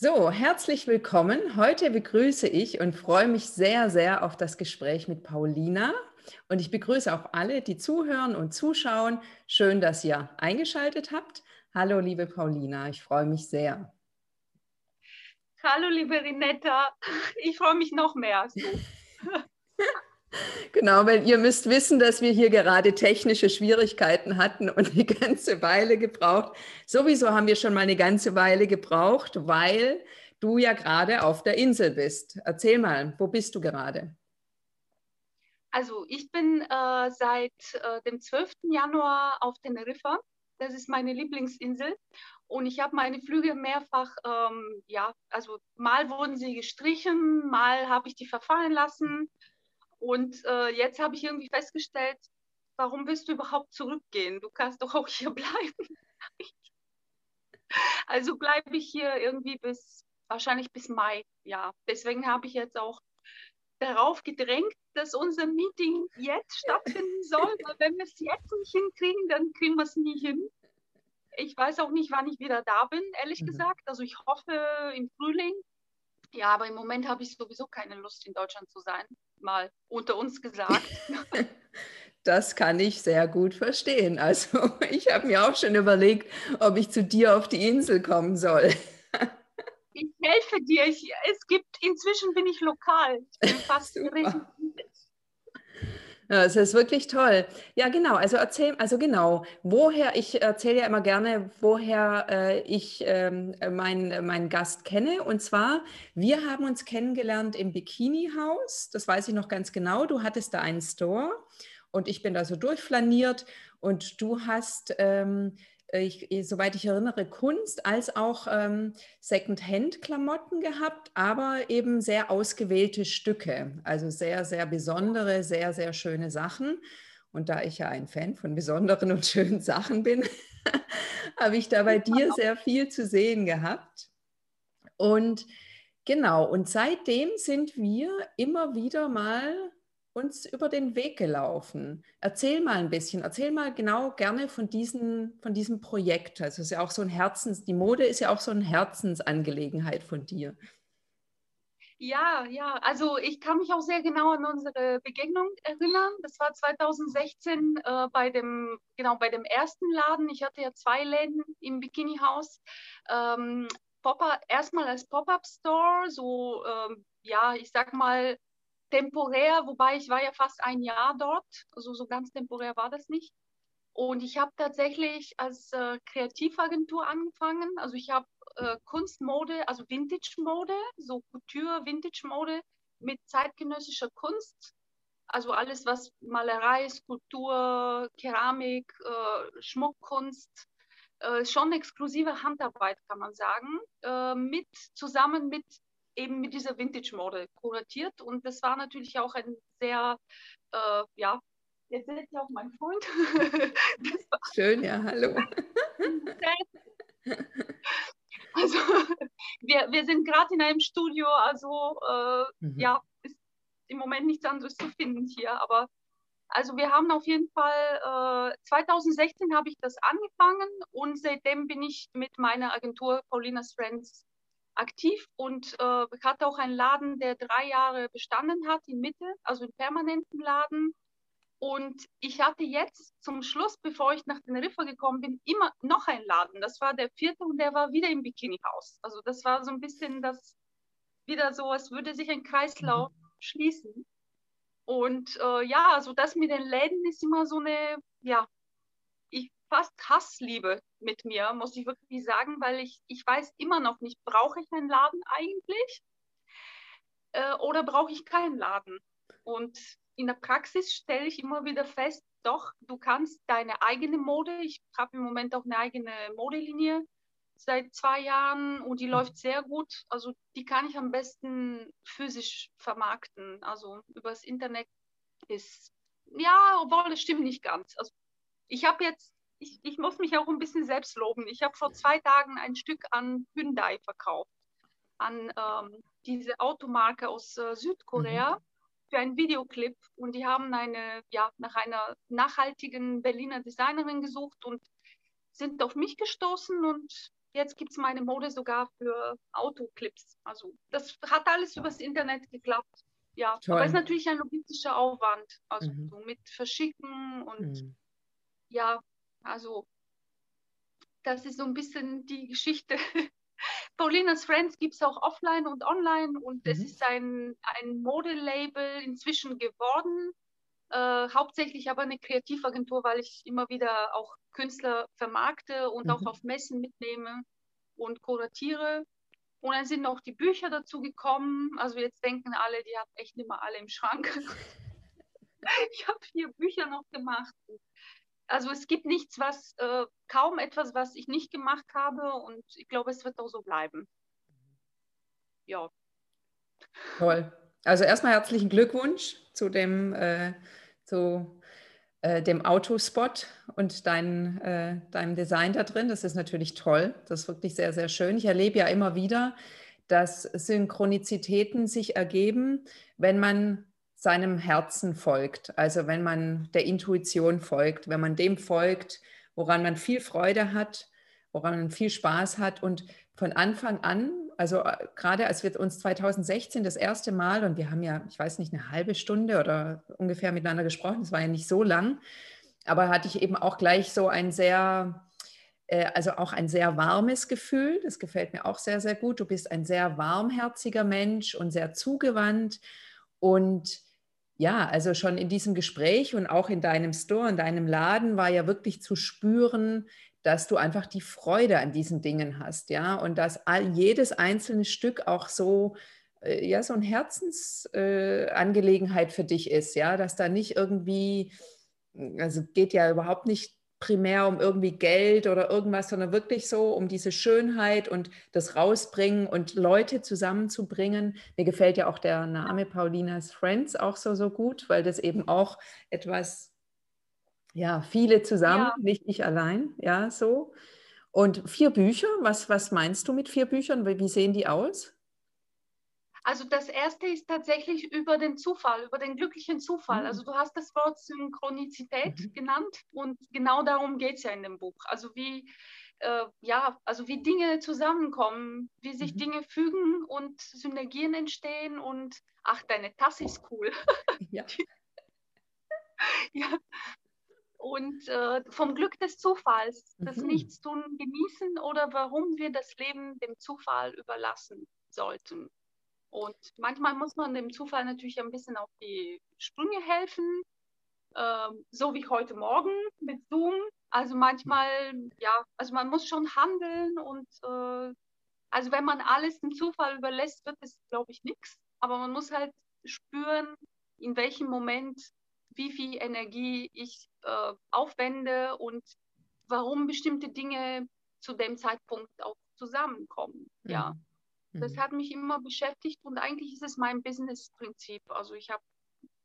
So, herzlich willkommen. Heute begrüße ich und freue mich sehr, sehr auf das Gespräch mit Paulina. Und ich begrüße auch alle, die zuhören und zuschauen. Schön, dass ihr eingeschaltet habt. Hallo, liebe Paulina, ich freue mich sehr. Hallo, liebe Rinetta, ich freue mich noch mehr. Genau, weil ihr müsst wissen, dass wir hier gerade technische Schwierigkeiten hatten und eine ganze Weile gebraucht. Sowieso haben wir schon mal eine ganze Weile gebraucht, weil du ja gerade auf der Insel bist. Erzähl mal, wo bist du gerade? Also ich bin äh, seit äh, dem 12. Januar auf Teneriffa. Das ist meine Lieblingsinsel. Und ich habe meine Flüge mehrfach, ähm, ja, also mal wurden sie gestrichen, mal habe ich die verfallen lassen. Und äh, jetzt habe ich irgendwie festgestellt, warum willst du überhaupt zurückgehen? Du kannst doch auch hier bleiben. also bleibe ich hier irgendwie bis, wahrscheinlich bis Mai. Ja, deswegen habe ich jetzt auch darauf gedrängt, dass unser Meeting jetzt stattfinden soll. Weil wenn wir es jetzt nicht hinkriegen, dann kriegen wir es nie hin. Ich weiß auch nicht, wann ich wieder da bin, ehrlich mhm. gesagt. Also ich hoffe im Frühling. Ja, aber im Moment habe ich sowieso keine Lust, in Deutschland zu sein mal unter uns gesagt. Das kann ich sehr gut verstehen. Also ich habe mir auch schon überlegt, ob ich zu dir auf die Insel kommen soll. Ich helfe dir. Ich, es gibt, inzwischen bin ich lokal. Ich bin fast es ist wirklich toll. Ja, genau. Also erzähl, also genau, woher, ich erzähle ja immer gerne, woher äh, ich ähm, meinen mein Gast kenne. Und zwar, wir haben uns kennengelernt im Bikini-Haus. Das weiß ich noch ganz genau. Du hattest da einen Store und ich bin da so durchflaniert und du hast ähm, ich, soweit ich erinnere, Kunst als auch ähm, Second-Hand-Klamotten gehabt, aber eben sehr ausgewählte Stücke, also sehr, sehr besondere, sehr, sehr schöne Sachen. Und da ich ja ein Fan von besonderen und schönen Sachen bin, habe ich da bei dir sehr viel zu sehen gehabt. Und genau, und seitdem sind wir immer wieder mal uns über den Weg gelaufen. Erzähl mal ein bisschen, erzähl mal genau gerne von, diesen, von diesem Projekt. Also es ist ja auch so ein Herzens, die Mode ist ja auch so eine Herzensangelegenheit von dir. Ja, ja, also ich kann mich auch sehr genau an unsere Begegnung erinnern. Das war 2016 äh, bei dem, genau bei dem ersten Laden. Ich hatte ja zwei Läden im Bikini-Haus. Ähm, erstmal als Pop-up-Store, so ähm, ja, ich sag mal temporär, wobei ich war ja fast ein Jahr dort, also so ganz temporär war das nicht. Und ich habe tatsächlich als äh, Kreativagentur angefangen. Also ich habe äh, Kunstmode, also Vintage-Mode, so Couture, Vintage-Mode mit zeitgenössischer Kunst. Also alles, was Malerei, Skulptur, Keramik, äh, Schmuckkunst, äh, schon exklusive Handarbeit, kann man sagen, äh, mit zusammen mit eben mit dieser Vintage-Mode kuratiert. Und das war natürlich auch ein sehr, äh, ja, jetzt seht ihr auch mein Freund. Schön, ja, hallo. also, wir, wir sind gerade in einem Studio, also äh, mhm. ja, ist im Moment nichts anderes zu finden hier, aber also wir haben auf jeden Fall, äh, 2016 habe ich das angefangen und seitdem bin ich mit meiner Agentur Paulina's Friends aktiv und äh, hatte auch einen Laden, der drei Jahre bestanden hat in Mitte, also einen permanenten Laden. Und ich hatte jetzt zum Schluss, bevor ich nach Teneriffa gekommen bin, immer noch einen Laden. Das war der vierte und der war wieder im Bikini-Haus. Also das war so ein bisschen das, wieder so, als würde sich ein Kreislauf mhm. schließen. Und äh, ja, also das mit den Läden ist immer so eine, ja, fast Hassliebe mit mir, muss ich wirklich sagen, weil ich, ich weiß immer noch nicht, brauche ich einen Laden eigentlich äh, oder brauche ich keinen Laden? Und in der Praxis stelle ich immer wieder fest, doch, du kannst deine eigene Mode, ich habe im Moment auch eine eigene Modelinie, seit zwei Jahren und die läuft sehr gut. Also die kann ich am besten physisch vermarkten. Also übers Internet ist, ja, obwohl das stimmt nicht ganz. Also ich habe jetzt, ich, ich muss mich auch ein bisschen selbst loben. Ich habe vor zwei Tagen ein Stück an Hyundai verkauft, an ähm, diese Automarke aus äh, Südkorea. Mhm für einen Videoclip und die haben eine, ja, nach einer nachhaltigen Berliner Designerin gesucht und sind auf mich gestoßen und jetzt gibt es meine Mode sogar für Autoclips. Also das hat alles übers Internet geklappt. Ja, Toll. aber es ist natürlich ein logistischer Aufwand, also mhm. so mit Verschicken und mhm. ja, also das ist so ein bisschen die Geschichte. Paulinas Friends gibt es auch offline und online und mhm. es ist ein, ein Modelabel inzwischen geworden. Äh, hauptsächlich aber eine Kreativagentur, weil ich immer wieder auch Künstler vermarkte und mhm. auch auf Messen mitnehme und kuratiere. Und dann sind noch die Bücher dazu gekommen. Also jetzt denken alle, die haben echt nicht mehr alle im Schrank. ich habe vier Bücher noch gemacht. Also es gibt nichts, was, äh, kaum etwas, was ich nicht gemacht habe. Und ich glaube, es wird auch so bleiben. Ja. Toll. Also erstmal herzlichen Glückwunsch zu dem, äh, zu, äh, dem Autospot und dein, äh, deinem Design da drin. Das ist natürlich toll. Das ist wirklich sehr, sehr schön. Ich erlebe ja immer wieder, dass Synchronizitäten sich ergeben, wenn man seinem Herzen folgt. Also wenn man der Intuition folgt, wenn man dem folgt, woran man viel Freude hat, woran man viel Spaß hat und von Anfang an, also äh, gerade als wir uns 2016 das erste Mal, und wir haben ja, ich weiß nicht, eine halbe Stunde oder ungefähr miteinander gesprochen, das war ja nicht so lang, aber hatte ich eben auch gleich so ein sehr, äh, also auch ein sehr warmes Gefühl. Das gefällt mir auch sehr, sehr gut. Du bist ein sehr warmherziger Mensch und sehr zugewandt. Und ja, also schon in diesem Gespräch und auch in deinem Store, in deinem Laden war ja wirklich zu spüren, dass du einfach die Freude an diesen Dingen hast, ja, und dass all, jedes einzelne Stück auch so äh, ja so eine Herzensangelegenheit äh, für dich ist, ja, dass da nicht irgendwie also geht ja überhaupt nicht primär um irgendwie Geld oder irgendwas, sondern wirklich so um diese Schönheit und das Rausbringen und Leute zusammenzubringen. Mir gefällt ja auch der Name Paulinas Friends auch so, so gut, weil das eben auch etwas ja, viele zusammen, ja. nicht ich allein, ja, so. Und vier Bücher, was, was meinst du mit vier Büchern? Wie sehen die aus? Also das erste ist tatsächlich über den Zufall, über den glücklichen Zufall. Mhm. Also du hast das Wort Synchronizität mhm. genannt und genau darum geht es ja in dem Buch. Also wie, äh, ja, also wie Dinge zusammenkommen, wie sich mhm. Dinge fügen und Synergien entstehen und ach, deine Tasse ist cool. Ja. ja, und äh, vom Glück des Zufalls, das mhm. Nichtstun genießen oder warum wir das Leben dem Zufall überlassen sollten. Und manchmal muss man dem Zufall natürlich ein bisschen auf die Sprünge helfen, ähm, so wie heute Morgen mit Zoom. Also manchmal, ja, also man muss schon handeln und äh, also wenn man alles dem Zufall überlässt, wird es, glaube ich, nichts. Aber man muss halt spüren, in welchem Moment wie viel Energie ich äh, aufwende und warum bestimmte Dinge zu dem Zeitpunkt auch zusammenkommen. Mhm. Ja, das mhm. hat mich immer beschäftigt und eigentlich ist es mein Business-Prinzip. Also ich habe,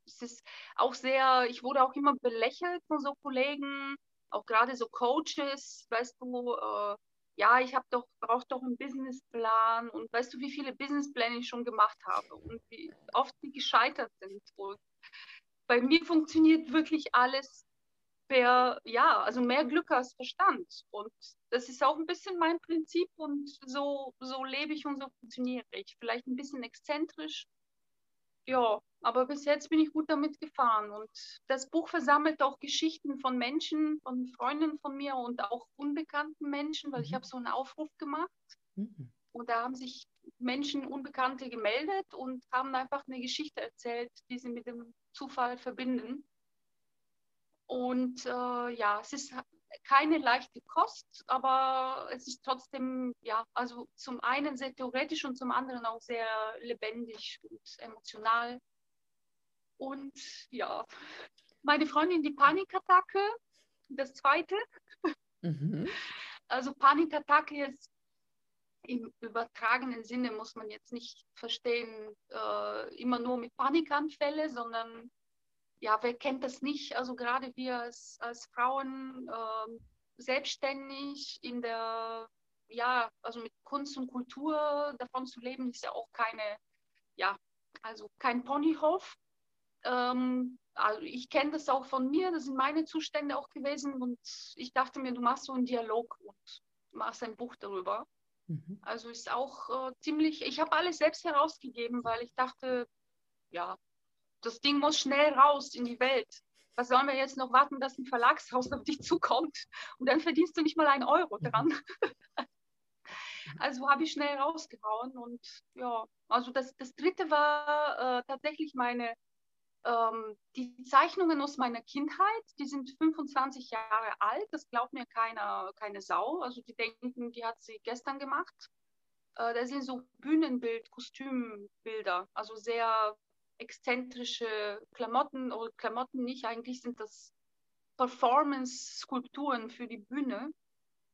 es ist auch sehr, ich wurde auch immer belächelt von so Kollegen, auch gerade so Coaches, weißt du, äh, ja, ich habe doch, brauche doch einen Businessplan und weißt du, wie viele Businesspläne ich schon gemacht habe und wie oft die gescheitert sind. Und bei mir funktioniert wirklich alles per, ja, also mehr Glück als Verstand. Und das ist auch ein bisschen mein Prinzip und so, so lebe ich und so funktioniere ich. Vielleicht ein bisschen exzentrisch, ja, aber bis jetzt bin ich gut damit gefahren. Und das Buch versammelt auch Geschichten von Menschen, von Freunden von mir und auch unbekannten Menschen, weil mhm. ich habe so einen Aufruf gemacht. Mhm. Und da haben sich Menschen, Unbekannte gemeldet und haben einfach eine Geschichte erzählt, die sie mit dem Zufall verbinden. Und äh, ja, es ist keine leichte Kost, aber es ist trotzdem, ja, also zum einen sehr theoretisch und zum anderen auch sehr lebendig und emotional. Und ja, meine Freundin, die Panikattacke, das zweite. Mhm. Also Panikattacke ist im übertragenen Sinne muss man jetzt nicht verstehen, äh, immer nur mit Panikanfälle, sondern ja, wer kennt das nicht? Also gerade wir als, als Frauen äh, selbstständig in der, ja, also mit Kunst und Kultur davon zu leben, ist ja auch keine, ja, also kein Ponyhof. Ähm, also ich kenne das auch von mir, das sind meine Zustände auch gewesen und ich dachte mir, du machst so einen Dialog und machst ein Buch darüber. Mhm. Also ist auch äh, ziemlich, ich habe alles selbst herausgegeben, weil ich dachte, ja, das Ding muss schnell raus in die Welt. Was sollen wir jetzt noch warten, dass ein Verlagshaus auf dich zukommt und dann verdienst du nicht mal einen Euro dran. also habe ich schnell rausgehauen und ja, also das, das dritte war äh, tatsächlich meine ähm, die Zeichnungen aus meiner Kindheit, die sind 25 Jahre alt, das glaubt mir keiner, keine Sau. Also die denken, die hat sie gestern gemacht. Äh, da sind so Bühnenbild, Kostümbilder, also sehr exzentrische Klamotten oder Klamotten nicht, eigentlich sind das Performance-Skulpturen für die Bühne.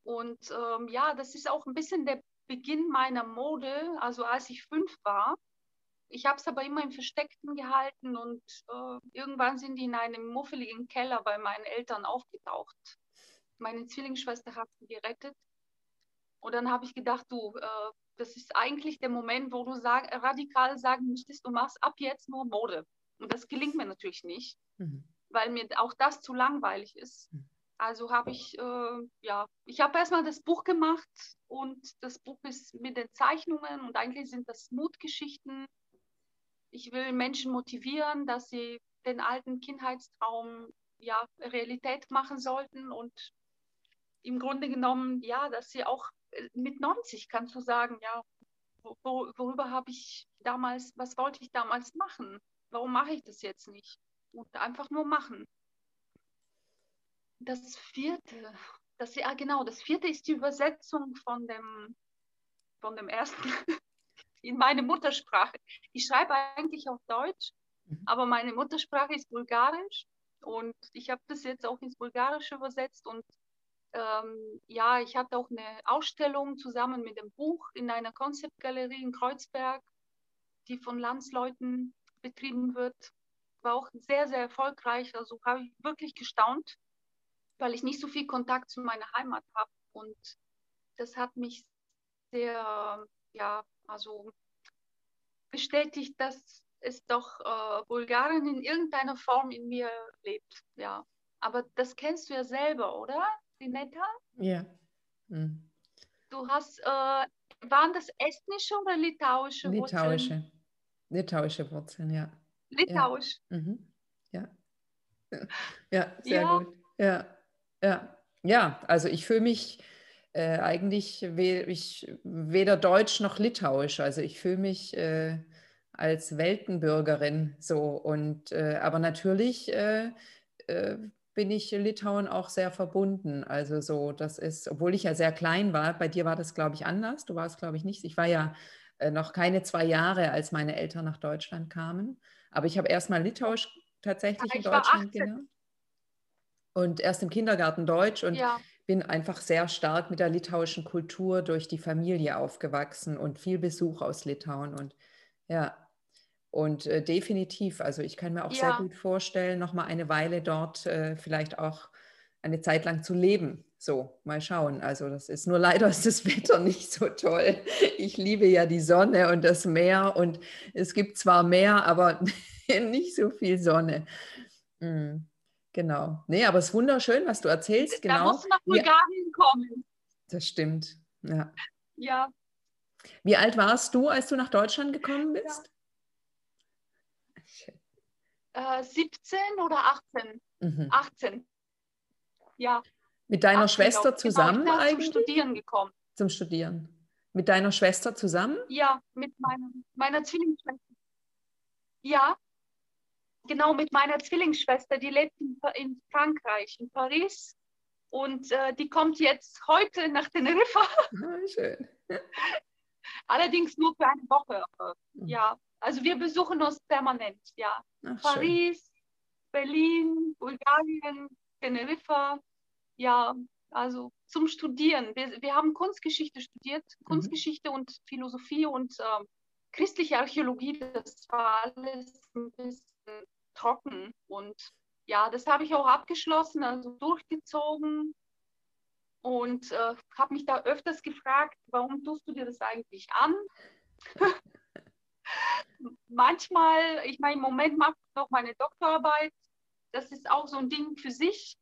Und ähm, ja, das ist auch ein bisschen der Beginn meiner Mode. Also als ich fünf war, ich habe es aber immer im Versteckten gehalten und äh, irgendwann sind die in einem muffeligen Keller bei meinen Eltern aufgetaucht. Meine Zwillingsschwester hat sie gerettet. Und dann habe ich gedacht, du, äh, das ist eigentlich der Moment, wo du sag, radikal sagen müsstest, du machst ab jetzt nur Mode. Und das gelingt mir natürlich nicht, mhm. weil mir auch das zu langweilig ist. Mhm. Also habe ich, äh, ja, ich habe erstmal das Buch gemacht und das Buch ist mit den Zeichnungen und eigentlich sind das Mutgeschichten ich will Menschen motivieren, dass sie den alten Kindheitstraum ja, Realität machen sollten und im Grunde genommen, ja, dass sie auch äh, mit 90 kannst du sagen, ja, wo, worüber habe ich damals, was wollte ich damals machen? Warum mache ich das jetzt nicht? Und einfach nur machen. Das vierte, das ja genau, das vierte ist die Übersetzung von dem, von dem ersten in meine Muttersprache. Ich schreibe eigentlich auf Deutsch, mhm. aber meine Muttersprache ist Bulgarisch und ich habe das jetzt auch ins Bulgarische übersetzt und ähm, ja, ich hatte auch eine Ausstellung zusammen mit dem Buch in einer Konzeptgalerie in Kreuzberg, die von Landsleuten betrieben wird. War auch sehr, sehr erfolgreich. Also habe ich wirklich gestaunt, weil ich nicht so viel Kontakt zu meiner Heimat habe. Und das hat mich sehr ja, also bestätigt, dass es doch äh, Bulgarien in irgendeiner Form in mir lebt. Ja. Aber das kennst du ja selber, oder, Linetta? Ja. Mhm. Du hast, äh, waren das estnische oder litauische Wurzeln? Litauische. Litauische Wurzeln, ja. Litauisch. Ja. Mhm. Ja. ja, sehr ja. gut. Ja, ja. Ja, also ich fühle mich äh, eigentlich we ich weder Deutsch noch Litauisch. Also ich fühle mich äh, als Weltenbürgerin so. Und äh, aber natürlich äh, äh, bin ich Litauen auch sehr verbunden. Also so, das ist, obwohl ich ja sehr klein war, bei dir war das, glaube ich, anders. Du warst, glaube ich, nicht. Ich war ja äh, noch keine zwei Jahre, als meine Eltern nach Deutschland kamen. Aber ich habe erst mal Litauisch tatsächlich in Deutschland gelernt. Und erst im Kindergarten Deutsch. Und ja bin einfach sehr stark mit der litauischen Kultur durch die Familie aufgewachsen und viel Besuch aus Litauen und ja, und äh, definitiv, also ich kann mir auch ja. sehr gut vorstellen, noch mal eine Weile dort äh, vielleicht auch eine Zeit lang zu leben. So, mal schauen. Also das ist nur leider ist das Wetter nicht so toll. Ich liebe ja die Sonne und das Meer und es gibt zwar Meer, aber nicht so viel Sonne. Mm. Genau. Nee, aber es ist wunderschön, was du erzählst. Genau. Da musst du nach Bulgarien ja. kommen. Das stimmt. Ja. Ja. Wie alt warst du, als du nach Deutschland gekommen bist? Ja. Äh, 17 oder 18? Mhm. 18. Ja. Mit deiner 18, Schwester zusammen genau, ich bin eigentlich? Zum Studieren gekommen. Zum Studieren. Mit deiner Schwester zusammen? Ja, mit meiner, meiner Zwillingsschwester. Ja, genau mit meiner Zwillingsschwester, die lebt in, in Frankreich, in Paris. Und äh, die kommt jetzt heute nach Teneriffa. Ah, schön. Allerdings nur für eine Woche. Mhm. Ja, also wir besuchen uns permanent. Ja, Ach, Paris, schön. Berlin, Bulgarien, Teneriffa. Ja, also zum Studieren. Wir, wir haben Kunstgeschichte studiert, mhm. Kunstgeschichte und Philosophie und äh, christliche Archäologie. Das war alles ein bisschen trocken und ja, das habe ich auch abgeschlossen, also durchgezogen und äh, habe mich da öfters gefragt, warum tust du dir das eigentlich an? Manchmal, ich meine, im Moment mache ich noch meine Doktorarbeit. Das ist auch so ein Ding für sich.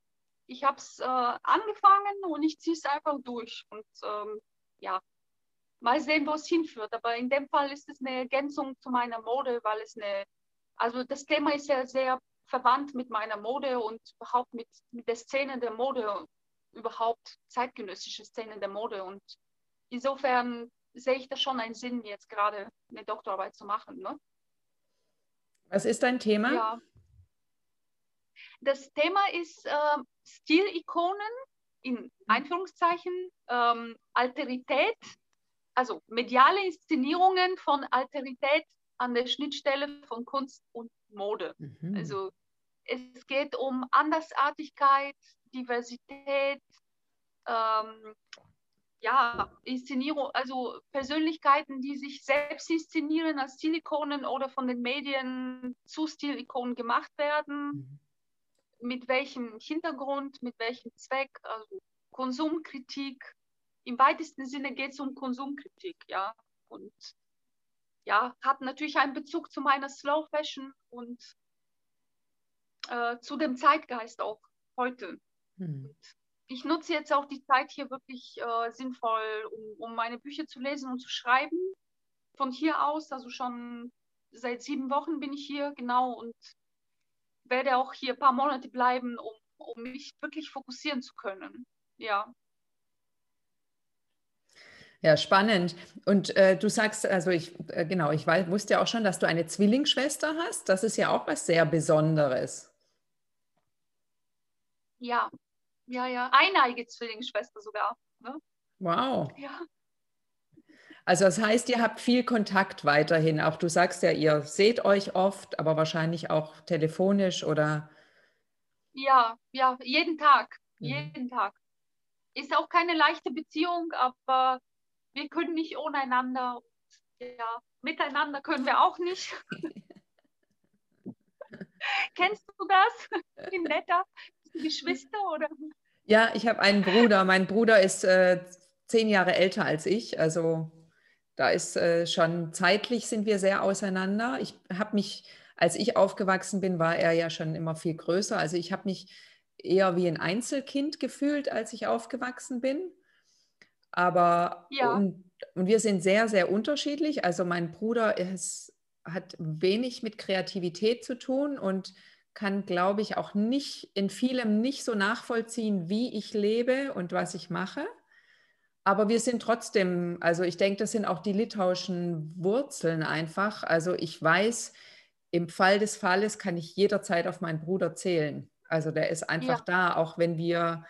Ich habe es äh, angefangen und ich ziehe es einfach durch. Und ähm, ja, mal sehen, wo es hinführt. Aber in dem Fall ist es eine Ergänzung zu meiner Mode, weil es eine, also das Thema ist ja sehr verwandt mit meiner Mode und überhaupt mit, mit der Szene der Mode, überhaupt zeitgenössische Szene der Mode. Und insofern sehe ich da schon einen Sinn, jetzt gerade eine Doktorarbeit zu machen. Ne? Was ist dein Thema? Ja. Das Thema ist äh, Stilikonen in Einführungszeichen, ähm, Alterität, also mediale Inszenierungen von Alterität an der Schnittstelle von Kunst und Mode. Mhm. Also es geht um Andersartigkeit, Diversität, ähm, ja, Inszenierung, also Persönlichkeiten, die sich selbst inszenieren als Stilikonen oder von den Medien zu Stilikonen gemacht werden. Mhm. Mit welchem Hintergrund, mit welchem Zweck, also Konsumkritik. Im weitesten Sinne geht es um Konsumkritik, ja. Und ja, hat natürlich einen Bezug zu meiner Slow Fashion und äh, zu dem Zeitgeist auch heute. Mhm. Ich nutze jetzt auch die Zeit hier wirklich äh, sinnvoll, um, um meine Bücher zu lesen und zu schreiben. Von hier aus, also schon seit sieben Wochen bin ich hier, genau, und werde auch hier ein paar Monate bleiben, um, um mich wirklich fokussieren zu können. Ja. Ja, spannend. Und äh, du sagst, also ich, äh, genau, ich weiß, wusste ja auch schon, dass du eine Zwillingsschwester hast. Das ist ja auch was sehr Besonderes. Ja, ja, ja. Eineige Zwillingsschwester sogar. Ne? Wow. Ja. Also das heißt, ihr habt viel Kontakt weiterhin. Auch du sagst ja, ihr seht euch oft, aber wahrscheinlich auch telefonisch oder. Ja, ja, jeden Tag. Mhm. Jeden Tag. Ist auch keine leichte Beziehung, aber wir können nicht ohne einander. Ja, miteinander können wir auch nicht. Kennst du das? Wie netter? Geschwister oder? Ja, ich habe einen Bruder. Mein Bruder ist äh, zehn Jahre älter als ich. Also da ist äh, schon zeitlich sind wir sehr auseinander. Ich habe mich, als ich aufgewachsen bin, war er ja schon immer viel größer. Also ich habe mich eher wie ein Einzelkind gefühlt, als ich aufgewachsen bin. Aber ja. und, und wir sind sehr, sehr unterschiedlich. Also mein Bruder ist, hat wenig mit Kreativität zu tun und kann, glaube ich, auch nicht in vielem nicht so nachvollziehen, wie ich lebe und was ich mache. Aber wir sind trotzdem, also ich denke, das sind auch die litauischen Wurzeln einfach. Also ich weiß, im Fall des Falles kann ich jederzeit auf meinen Bruder zählen. Also der ist einfach ja. da, auch wenn wir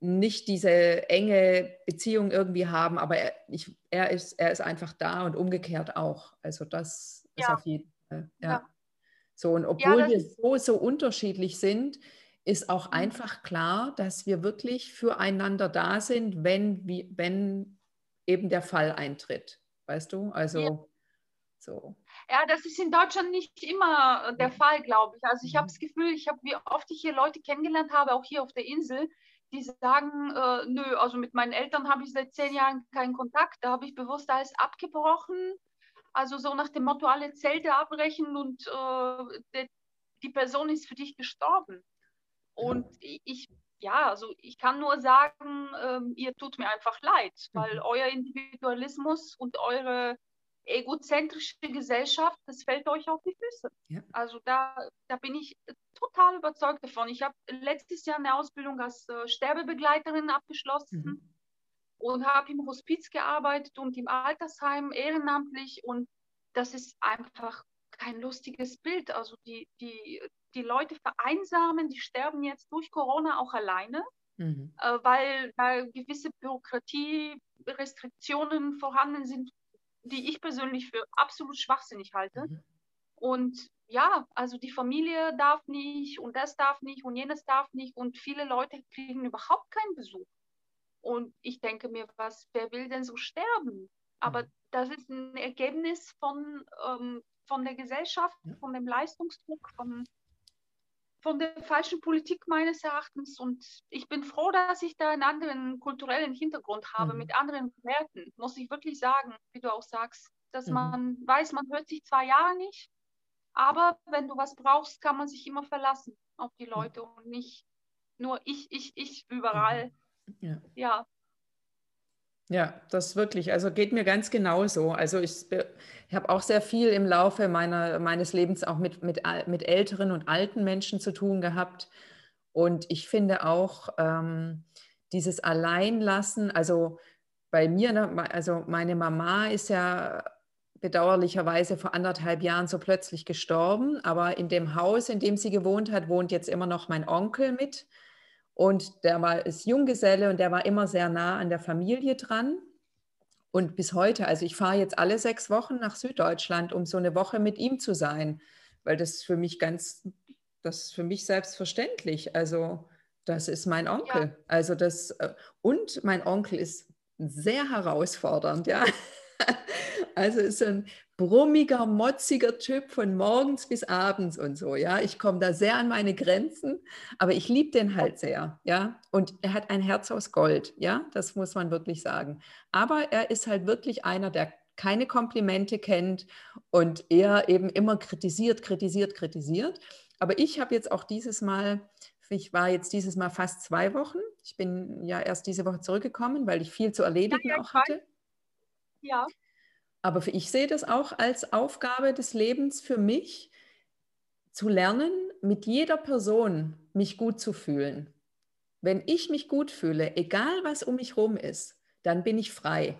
nicht diese enge Beziehung irgendwie haben, aber er, ich, er, ist, er ist einfach da und umgekehrt auch. Also das ja. ist auf jeden Fall. Ja. ja. So, und obwohl ja, wir so, so unterschiedlich sind, ist auch mhm. einfach klar, dass wir wirklich füreinander da sind, wenn, wie, wenn eben der Fall eintritt. Weißt du? Also ja. so. Ja, das ist in Deutschland nicht immer äh, der Fall, glaube ich. Also ich habe mhm. das Gefühl, ich habe, wie oft ich hier Leute kennengelernt habe, auch hier auf der Insel, die sagen, äh, nö, also mit meinen Eltern habe ich seit zehn Jahren keinen Kontakt, da habe ich bewusst alles abgebrochen also so nach dem Motto, alle Zelte abbrechen und äh, de, die Person ist für dich gestorben. Und ich, ja, also ich kann nur sagen, ähm, ihr tut mir einfach leid, weil mhm. euer Individualismus und eure egozentrische Gesellschaft, das fällt euch auf die Füße. Ja. Also da, da bin ich total überzeugt davon. Ich habe letztes Jahr eine Ausbildung als äh, Sterbebegleiterin abgeschlossen. Mhm und habe im Hospiz gearbeitet und im Altersheim ehrenamtlich und das ist einfach kein lustiges Bild. Also die, die, die Leute vereinsamen, die sterben jetzt durch Corona auch alleine, mhm. äh, weil da gewisse Bürokratierestriktionen vorhanden sind, die ich persönlich für absolut schwachsinnig halte. Mhm. Und ja, also die Familie darf nicht und das darf nicht und jenes darf nicht und viele Leute kriegen überhaupt keinen Besuch. Und ich denke mir, was, wer will denn so sterben? Aber mhm. das ist ein Ergebnis von, ähm, von der Gesellschaft, von dem Leistungsdruck, von, von der falschen Politik meines Erachtens. Und ich bin froh, dass ich da einen anderen kulturellen Hintergrund habe, mhm. mit anderen Werten, muss ich wirklich sagen, wie du auch sagst, dass mhm. man weiß, man hört sich zwei Jahre nicht, aber wenn du was brauchst, kann man sich immer verlassen auf die Leute und nicht nur ich, ich, ich überall. Ja. ja. Ja, das wirklich. Also geht mir ganz genauso. Also ich, ich habe auch sehr viel im Laufe meiner, meines Lebens auch mit, mit, mit älteren und alten Menschen zu tun gehabt. Und ich finde auch ähm, dieses Alleinlassen, also bei mir, ne, also meine Mama ist ja bedauerlicherweise vor anderthalb Jahren so plötzlich gestorben. Aber in dem Haus, in dem sie gewohnt hat, wohnt jetzt immer noch mein Onkel mit. Und der war, ist Junggeselle und der war immer sehr nah an der Familie dran. Und bis heute, also ich fahre jetzt alle sechs Wochen nach Süddeutschland, um so eine Woche mit ihm zu sein, weil das für mich ganz, das ist für mich selbstverständlich. Also das ist mein Onkel. Ja. Also das, äh, und mein Onkel ist sehr herausfordernd, ja. Also ist ein brummiger, motziger Typ von morgens bis abends und so, ja. Ich komme da sehr an meine Grenzen, aber ich liebe den halt sehr, ja. Und er hat ein Herz aus Gold, ja, das muss man wirklich sagen. Aber er ist halt wirklich einer, der keine Komplimente kennt und er eben immer kritisiert, kritisiert, kritisiert. Aber ich habe jetzt auch dieses Mal, ich war jetzt dieses Mal fast zwei Wochen. Ich bin ja erst diese Woche zurückgekommen, weil ich viel zu erledigen ja, ja, auch hatte. Ja. Aber ich sehe das auch als Aufgabe des Lebens für mich, zu lernen, mit jeder Person mich gut zu fühlen. Wenn ich mich gut fühle, egal was um mich herum ist, dann bin ich frei.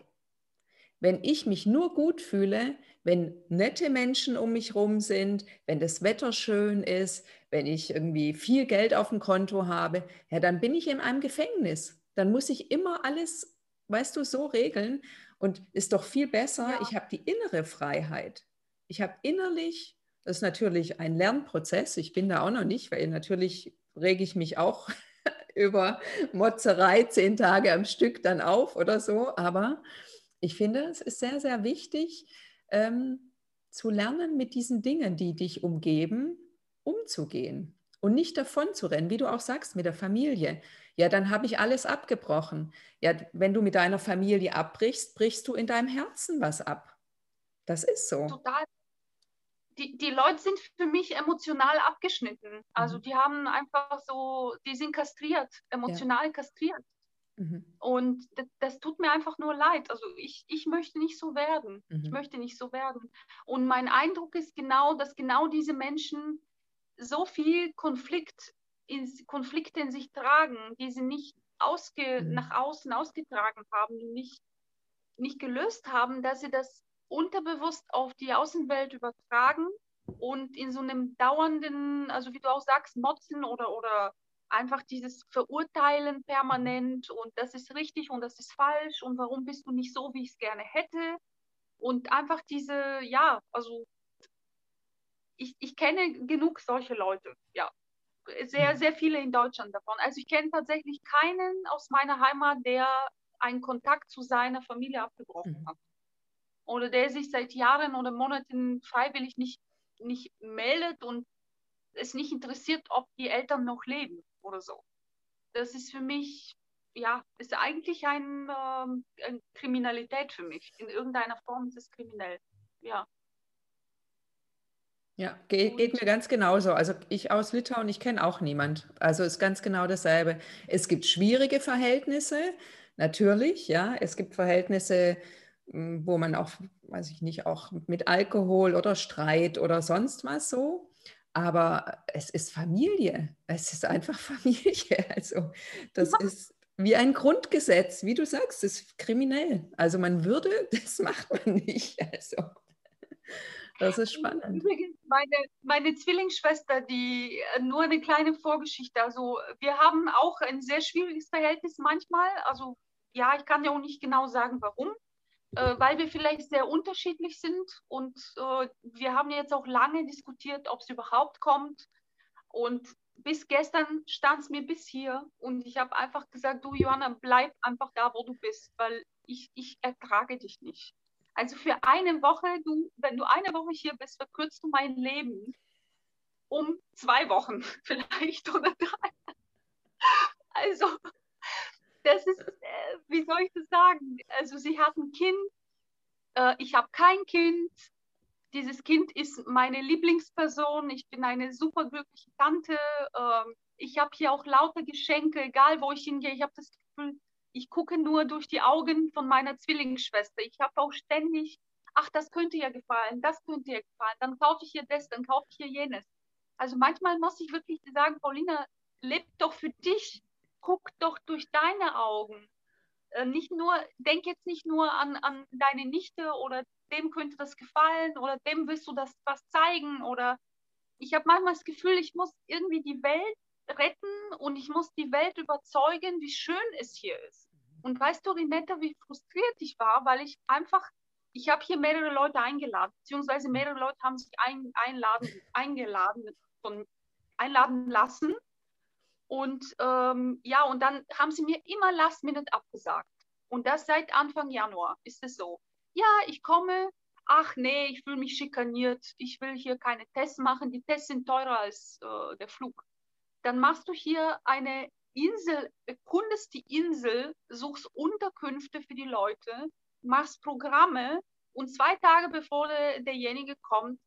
Wenn ich mich nur gut fühle, wenn nette Menschen um mich herum sind, wenn das Wetter schön ist, wenn ich irgendwie viel Geld auf dem Konto habe, ja, dann bin ich in einem Gefängnis. Dann muss ich immer alles, weißt du, so regeln. Und ist doch viel besser, ja. ich habe die innere Freiheit. Ich habe innerlich, das ist natürlich ein Lernprozess, ich bin da auch noch nicht, weil natürlich rege ich mich auch über Motzerei zehn Tage am Stück dann auf oder so. Aber ich finde, es ist sehr, sehr wichtig, ähm, zu lernen, mit diesen Dingen, die dich umgeben, umzugehen und nicht davon zu rennen, wie du auch sagst, mit der Familie. Ja, dann habe ich alles abgebrochen. Ja, wenn du mit deiner Familie abbrichst, brichst du in deinem Herzen was ab. Das ist so. Total. Die, die Leute sind für mich emotional abgeschnitten. Also mhm. die haben einfach so, die sind kastriert, emotional ja. kastriert. Mhm. Und das, das, tut mir einfach nur leid. Also ich, ich möchte nicht so werden. Mhm. Ich möchte nicht so werden. Und mein Eindruck ist genau, dass genau diese Menschen so viel Konflikt in, Konflikte in sich tragen, die sie nicht ausge, mhm. nach außen ausgetragen haben, nicht, nicht gelöst haben, dass sie das unterbewusst auf die Außenwelt übertragen und in so einem dauernden, also wie du auch sagst, Motzen oder, oder einfach dieses Verurteilen permanent und das ist richtig und das ist falsch und warum bist du nicht so, wie ich es gerne hätte und einfach diese, ja, also ich, ich kenne genug solche Leute, ja. Sehr, sehr viele in Deutschland davon. Also ich kenne tatsächlich keinen aus meiner Heimat, der einen Kontakt zu seiner Familie abgebrochen mhm. hat. Oder der sich seit Jahren oder Monaten freiwillig nicht, nicht meldet und es nicht interessiert, ob die Eltern noch leben oder so. Das ist für mich, ja, ist eigentlich ein, ähm, eine Kriminalität für mich. In irgendeiner Form ist es kriminell. Ja. Ja, geht, geht, mir ganz genauso. Also ich aus Litauen, ich kenne auch niemand. Also ist ganz genau dasselbe. Es gibt schwierige Verhältnisse, natürlich, ja. Es gibt Verhältnisse, hm, wo man auch, weiß ich nicht, auch mit Alkohol oder Streit oder sonst was so. Aber es ist Familie. Es ist einfach Familie. Also das ja. ist wie ein Grundgesetz, wie du sagst, ist kriminell. Also man würde, das macht man nicht. Also. Das ist spannend. Meine, meine Zwillingsschwester, die äh, nur eine kleine Vorgeschichte. Also wir haben auch ein sehr schwieriges Verhältnis manchmal. Also ja, ich kann ja auch nicht genau sagen, warum. äh, weil wir vielleicht sehr unterschiedlich sind und äh, wir haben jetzt auch lange diskutiert, ob es überhaupt kommt. Und bis gestern stand es mir bis hier und ich habe einfach gesagt, du Johanna, bleib einfach da, wo du bist, weil ich, ich ertrage dich nicht. Also für eine Woche, du, wenn du eine Woche hier bist, verkürzt du mein Leben um zwei Wochen vielleicht oder drei. Also das ist, äh, wie soll ich das sagen? Also sie hat ein Kind, äh, ich habe kein Kind. Dieses Kind ist meine Lieblingsperson. Ich bin eine superglückliche Tante. Äh, ich habe hier auch lauter Geschenke, egal wo ich hingehe. Ich habe das Gefühl, ich gucke nur durch die Augen von meiner Zwillingsschwester. Ich habe auch ständig, ach, das könnte ihr gefallen, das könnte ihr gefallen. Dann kaufe ich hier das, dann kaufe ich hier jenes. Also manchmal muss ich wirklich sagen, Paulina, lebt doch für dich guck doch durch deine Augen. Äh, nicht nur, denk jetzt nicht nur an, an deine Nichte oder dem könnte das gefallen oder dem willst du das was zeigen oder ich habe manchmal das Gefühl, ich muss irgendwie die Welt retten und ich muss die Welt überzeugen, wie schön es hier ist. Und weißt du, Renetta, wie frustriert ich war, weil ich einfach, ich habe hier mehrere Leute eingeladen, beziehungsweise mehrere Leute haben sich ein, einladen, eingeladen, von, einladen lassen und ähm, ja, und dann haben sie mir immer Last Minute abgesagt. Und das seit Anfang Januar ist es so. Ja, ich komme. Ach nee, ich fühle mich schikaniert. Ich will hier keine Tests machen. Die Tests sind teurer als äh, der Flug. Dann machst du hier eine Insel, erkundest die Insel, suchst Unterkünfte für die Leute, machst Programme und zwei Tage bevor der, derjenige kommt,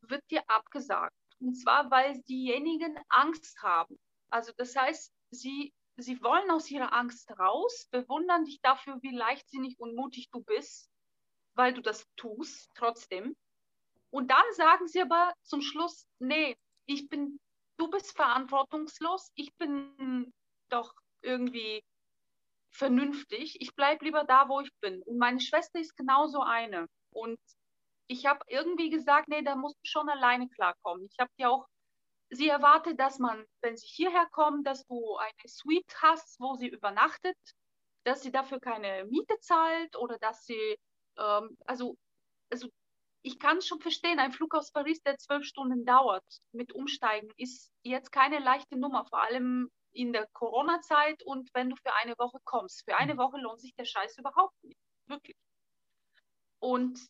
wird dir abgesagt. Und zwar, weil diejenigen Angst haben. Also das heißt, sie, sie wollen aus ihrer Angst raus, bewundern dich dafür, wie leichtsinnig und mutig du bist, weil du das tust trotzdem. Und dann sagen sie aber zum Schluss, nee, ich bin, du bist verantwortungslos, ich bin doch irgendwie vernünftig, ich bleibe lieber da, wo ich bin. Und meine Schwester ist genauso eine. Und ich habe irgendwie gesagt, nee, da musst du schon alleine klarkommen. Ich habe dir auch sie erwartet, dass man, wenn sie hierher kommt, dass du eine Suite hast, wo sie übernachtet, dass sie dafür keine Miete zahlt oder dass sie, ähm, also, also ich kann es schon verstehen, ein Flug aus Paris, der zwölf Stunden dauert, mit Umsteigen, ist jetzt keine leichte Nummer, vor allem in der Corona-Zeit und wenn du für eine Woche kommst. Für eine mhm. Woche lohnt sich der Scheiß überhaupt nicht, wirklich. Und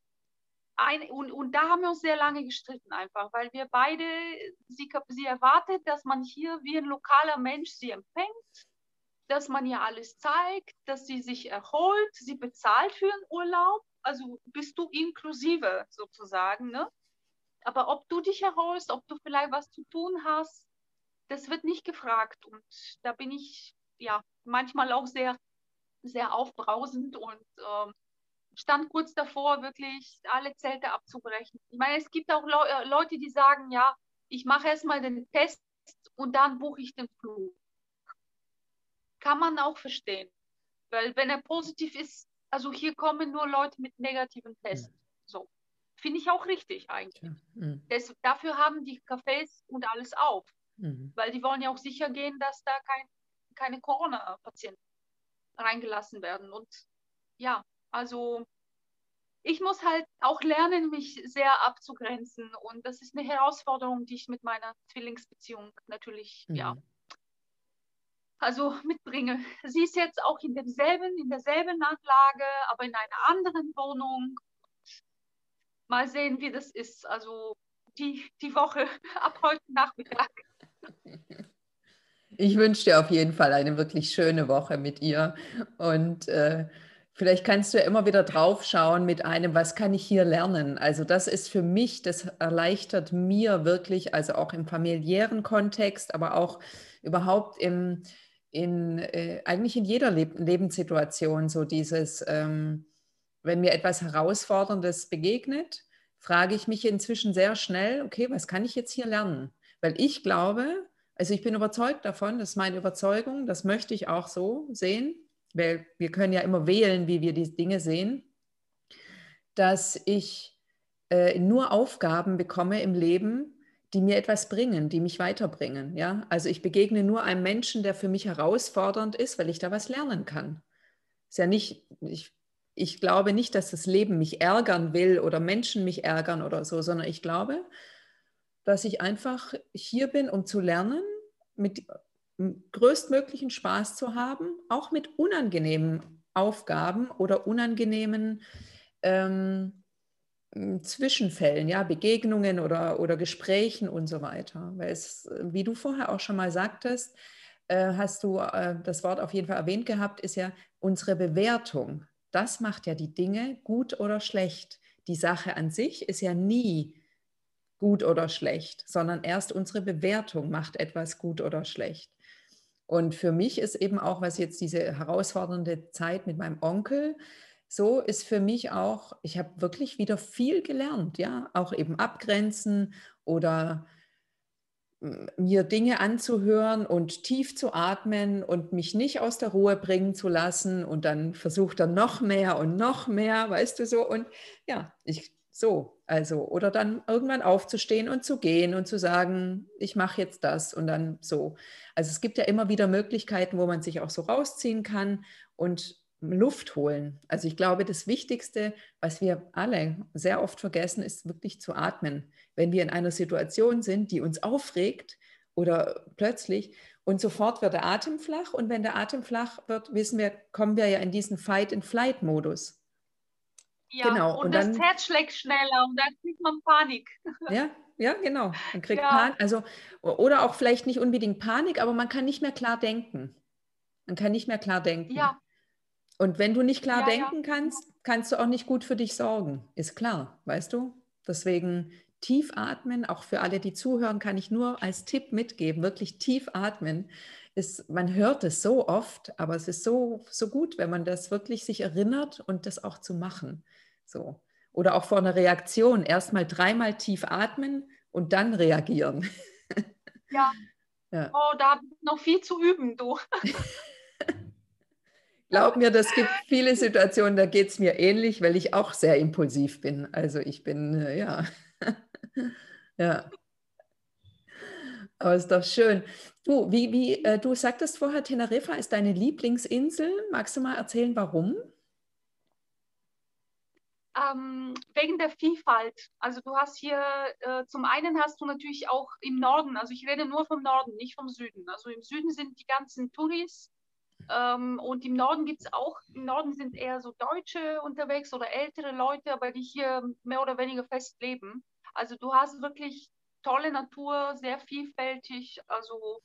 ein, und, und da haben wir uns sehr lange gestritten einfach, weil wir beide, sie, sie erwartet, dass man hier wie ein lokaler Mensch sie empfängt, dass man ihr alles zeigt, dass sie sich erholt, sie bezahlt für einen Urlaub, also bist du inklusive sozusagen, ne? Aber ob du dich erholst, ob du vielleicht was zu tun hast, das wird nicht gefragt. Und da bin ich ja manchmal auch sehr, sehr aufbrausend und ähm, stand kurz davor, wirklich alle Zelte abzubrechen. Ich meine, es gibt auch Le äh, Leute, die sagen, ja, ich mache erstmal den Test und dann buche ich den Flug. Kann man auch verstehen. Weil wenn er positiv ist, also hier kommen nur Leute mit negativen Tests. Ja. So. Finde ich auch richtig eigentlich. Ja. Das, dafür haben die Cafés und alles auf. Mhm. Weil die wollen ja auch sicher gehen, dass da kein, keine Corona-Patienten reingelassen werden. Und ja, also ich muss halt auch lernen, mich sehr abzugrenzen. Und das ist eine Herausforderung, die ich mit meiner Zwillingsbeziehung natürlich, mhm. ja, also mitbringe. Sie ist jetzt auch in demselben, in derselben Anlage, aber in einer anderen Wohnung. Mal sehen, wie das ist. Also die, die Woche ab heute Nachmittag. Ich wünsche dir auf jeden Fall eine wirklich schöne Woche mit ihr und äh, Vielleicht kannst du ja immer wieder drauf schauen mit einem, was kann ich hier lernen? Also das ist für mich, das erleichtert mir wirklich, also auch im familiären Kontext, aber auch überhaupt im, in, äh, eigentlich in jeder Leb Lebenssituation so dieses, ähm, wenn mir etwas Herausforderndes begegnet, frage ich mich inzwischen sehr schnell, okay, was kann ich jetzt hier lernen? Weil ich glaube, also ich bin überzeugt davon, das ist meine Überzeugung, das möchte ich auch so sehen, weil wir können ja immer wählen, wie wir die Dinge sehen, dass ich äh, nur Aufgaben bekomme im Leben, die mir etwas bringen, die mich weiterbringen. Ja? Also ich begegne nur einem Menschen, der für mich herausfordernd ist, weil ich da was lernen kann. Ist ja nicht, ich ich glaube nicht, dass das Leben mich ärgern will oder Menschen mich ärgern oder so, sondern ich glaube, dass ich einfach hier bin, um zu lernen, mit größtmöglichen Spaß zu haben, auch mit unangenehmen Aufgaben oder unangenehmen ähm, Zwischenfällen, ja, Begegnungen oder, oder Gesprächen und so weiter. Weil es, wie du vorher auch schon mal sagtest, äh, hast du äh, das Wort auf jeden Fall erwähnt gehabt, ist ja unsere Bewertung. Das macht ja die Dinge gut oder schlecht. Die Sache an sich ist ja nie gut oder schlecht, sondern erst unsere Bewertung macht etwas gut oder schlecht. Und für mich ist eben auch, was jetzt diese herausfordernde Zeit mit meinem Onkel, so ist für mich auch, ich habe wirklich wieder viel gelernt, ja, auch eben abgrenzen oder mir Dinge anzuhören und tief zu atmen und mich nicht aus der Ruhe bringen zu lassen und dann versucht er noch mehr und noch mehr, weißt du so und ja, ich so, also oder dann irgendwann aufzustehen und zu gehen und zu sagen, ich mache jetzt das und dann so. Also es gibt ja immer wieder Möglichkeiten, wo man sich auch so rausziehen kann und Luft holen. Also ich glaube, das Wichtigste, was wir alle sehr oft vergessen, ist wirklich zu atmen. Wenn wir in einer Situation sind, die uns aufregt oder plötzlich und sofort wird der Atem flach und wenn der Atem flach wird, wissen wir, kommen wir ja in diesen Fight-and-Flight-Modus. Ja, genau. und, und das dann, Herz schlägt schneller und dann kriegt man Panik. Ja, ja, genau. Man kriegt ja. Panik, also oder auch vielleicht nicht unbedingt Panik, aber man kann nicht mehr klar denken. Man kann nicht mehr klar denken. Ja, und wenn du nicht klar ja, denken ja. kannst, kannst du auch nicht gut für dich sorgen. Ist klar, weißt du? Deswegen tief atmen, auch für alle, die zuhören, kann ich nur als Tipp mitgeben, wirklich tief atmen. Ist, man hört es so oft, aber es ist so, so gut, wenn man das wirklich sich erinnert und das auch zu machen. So. Oder auch vor einer Reaktion erstmal dreimal tief atmen und dann reagieren. Ja. ja. Oh, da noch viel zu üben, du. Glaub mir, das gibt viele Situationen, da geht es mir ähnlich, weil ich auch sehr impulsiv bin. Also ich bin, äh, ja, ja. Aber ist doch schön. Du, wie, wie, äh, du sagtest vorher, Teneriffa ist deine Lieblingsinsel. Magst du mal erzählen, warum? Ähm, wegen der Vielfalt. Also du hast hier, äh, zum einen hast du natürlich auch im Norden, also ich rede nur vom Norden, nicht vom Süden. Also im Süden sind die ganzen Touris, ähm, und im Norden gibt es auch, im Norden sind eher so Deutsche unterwegs oder ältere Leute, aber die hier mehr oder weniger fest leben. Also du hast wirklich tolle Natur, sehr vielfältig, also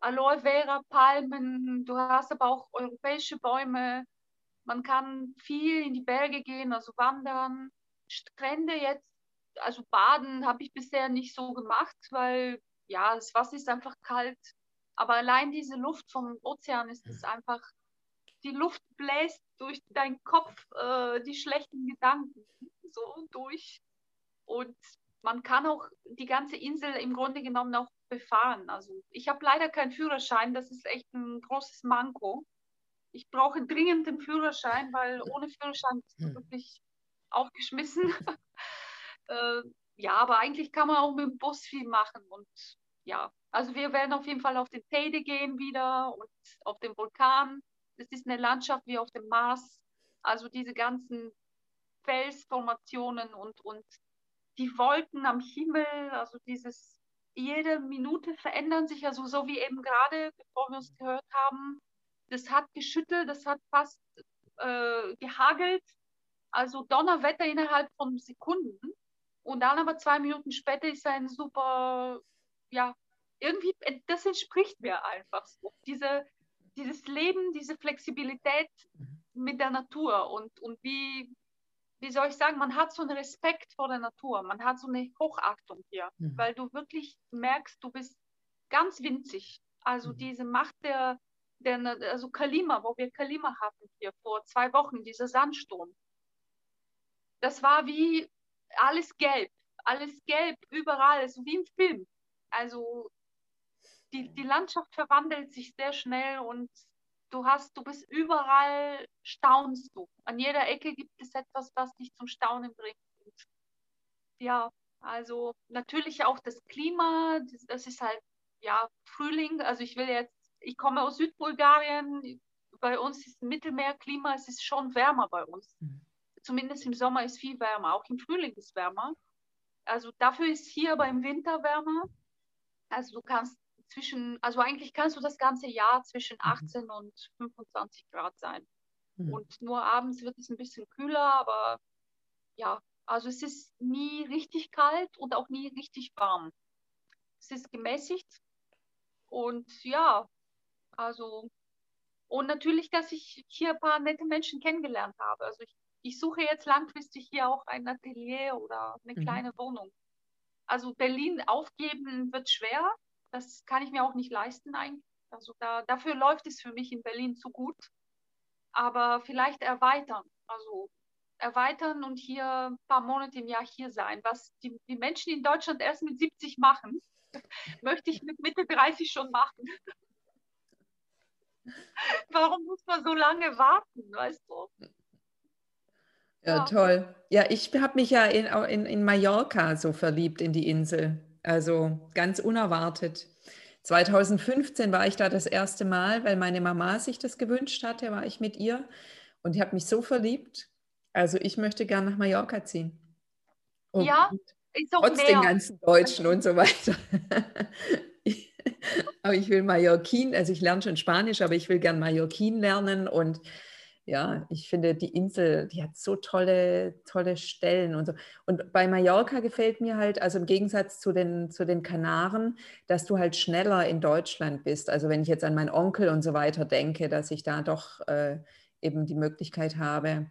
Aloe Vera, Palmen, du hast aber auch europäische Bäume. Man kann viel in die Berge gehen, also wandern. Strände jetzt, also baden habe ich bisher nicht so gemacht, weil ja, das Wasser ist einfach kalt. Aber allein diese Luft vom Ozean ist es einfach, die Luft bläst durch deinen Kopf äh, die schlechten Gedanken so durch. Und man kann auch die ganze Insel im Grunde genommen auch befahren. Also ich habe leider keinen Führerschein, das ist echt ein großes Manko. Ich brauche dringend den Führerschein, weil ohne Führerschein ist du hm. wirklich aufgeschmissen. äh, ja, aber eigentlich kann man auch mit dem Bus viel machen und ja, also wir werden auf jeden Fall auf den Teide gehen wieder und auf den Vulkan. Das ist eine Landschaft wie auf dem Mars. Also diese ganzen Felsformationen und, und die Wolken am Himmel, also dieses, jede Minute verändern sich, also so wie eben gerade, bevor wir uns gehört haben, das hat geschüttelt, das hat fast äh, gehagelt, also Donnerwetter innerhalb von Sekunden. Und dann aber zwei Minuten später ist ein super ja, irgendwie, äh, das entspricht mir einfach so. Diese, dieses Leben, diese Flexibilität mit der Natur und, und wie, wie soll ich sagen, man hat so einen Respekt vor der Natur, man hat so eine Hochachtung hier, mhm. weil du wirklich merkst, du bist ganz winzig. Also mhm. diese Macht der, der, also Kalima, wo wir Kalima hatten hier vor zwei Wochen, dieser Sandsturm. Das war wie alles gelb, alles gelb, überall, so wie im Film. Also die, die Landschaft verwandelt sich sehr schnell und du hast, du bist überall, staunst du. An jeder Ecke gibt es etwas, was dich zum Staunen bringt. Und ja, also natürlich auch das Klima, das, das, ist halt, ja, Frühling. Also ich will jetzt, ich komme aus Südbulgarien, bei uns ist Mittelmeerklima, es ist schon wärmer bei uns. Mhm. Zumindest im Sommer ist viel wärmer, auch im Frühling ist wärmer. Also dafür ist hier aber im Winter wärmer. Also du kannst zwischen, also eigentlich kannst du das ganze Jahr zwischen 18 mhm. und 25 Grad sein. Mhm. Und nur abends wird es ein bisschen kühler, aber ja, also es ist nie richtig kalt und auch nie richtig warm. Es ist gemäßigt und ja, also und natürlich, dass ich hier ein paar nette Menschen kennengelernt habe. Also ich, ich suche jetzt langfristig hier auch ein Atelier oder eine mhm. kleine Wohnung. Also Berlin aufgeben wird schwer. Das kann ich mir auch nicht leisten eigentlich. Also da, dafür läuft es für mich in Berlin zu gut. Aber vielleicht erweitern. Also erweitern und hier ein paar Monate im Jahr hier sein. Was die, die Menschen in Deutschland erst mit 70 machen, möchte ich mit Mitte 30 schon machen. Warum muss man so lange warten, weißt du? Ja, toll. Ja, ich habe mich ja in, in, in Mallorca so verliebt in die Insel. Also ganz unerwartet. 2015 war ich da das erste Mal, weil meine Mama sich das gewünscht hatte, war ich mit ihr und ich habe mich so verliebt. Also ich möchte gerne nach Mallorca ziehen. Und ja, ist auch trotz mehr. den ganzen Deutschen und so weiter. aber ich will Mallorquin, also ich lerne schon Spanisch, aber ich will gern Mallorquin lernen und ja, ich finde die Insel, die hat so tolle, tolle Stellen und so. Und bei Mallorca gefällt mir halt, also im Gegensatz zu den, zu den Kanaren, dass du halt schneller in Deutschland bist. Also wenn ich jetzt an meinen Onkel und so weiter denke, dass ich da doch äh, eben die Möglichkeit habe,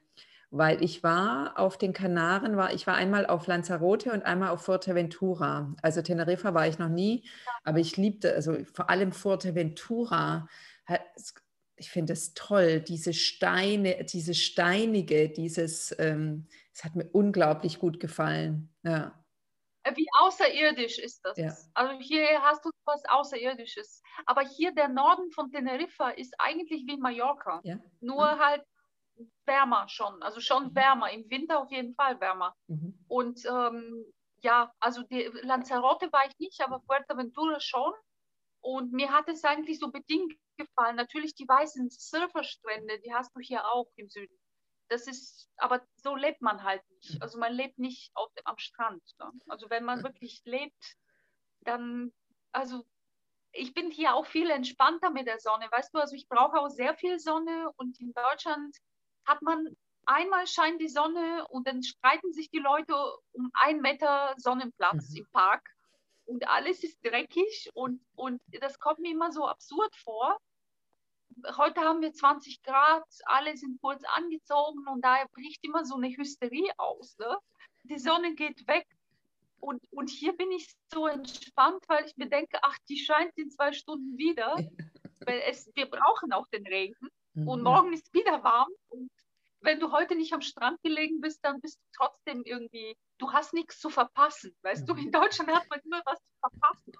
weil ich war auf den Kanaren, war, ich war einmal auf Lanzarote und einmal auf Fuerteventura. Also Teneriffa war ich noch nie, aber ich liebte, also vor allem Fuerteventura. Ich finde es toll, diese Steine, diese Steinige, dieses, ähm, es hat mir unglaublich gut gefallen. Ja. Wie außerirdisch ist das? Ja. Also hier hast du was Außerirdisches. Aber hier der Norden von Teneriffa ist eigentlich wie Mallorca. Ja. Nur ja. halt wärmer schon, also schon mhm. wärmer, im Winter auf jeden Fall wärmer. Mhm. Und ähm, ja, also die Lanzarote war ich nicht, aber Fuerteventura schon. Und mir hat es eigentlich so bedingt gefallen. Natürlich die weißen Surferstrände, die hast du hier auch im Süden. Das ist, aber so lebt man halt nicht. Also man lebt nicht auf, am Strand. Ne? Also wenn man wirklich lebt, dann, also ich bin hier auch viel entspannter mit der Sonne. Weißt du, also ich brauche auch sehr viel Sonne und in Deutschland hat man einmal scheint die Sonne und dann streiten sich die Leute um einen Meter Sonnenplatz mhm. im Park und alles ist dreckig und, und das kommt mir immer so absurd vor. Heute haben wir 20 Grad, alle sind kurz angezogen und daher bricht immer so eine Hysterie aus. Ne? Die Sonne geht weg und, und hier bin ich so entspannt, weil ich mir denke, ach, die scheint in zwei Stunden wieder. weil es, wir brauchen auch den Regen. Und mhm. morgen ist wieder warm. Und wenn du heute nicht am Strand gelegen bist, dann bist du trotzdem irgendwie, du hast nichts zu verpassen. Weißt du, in mhm. Deutschland hat man immer was zu verpassen.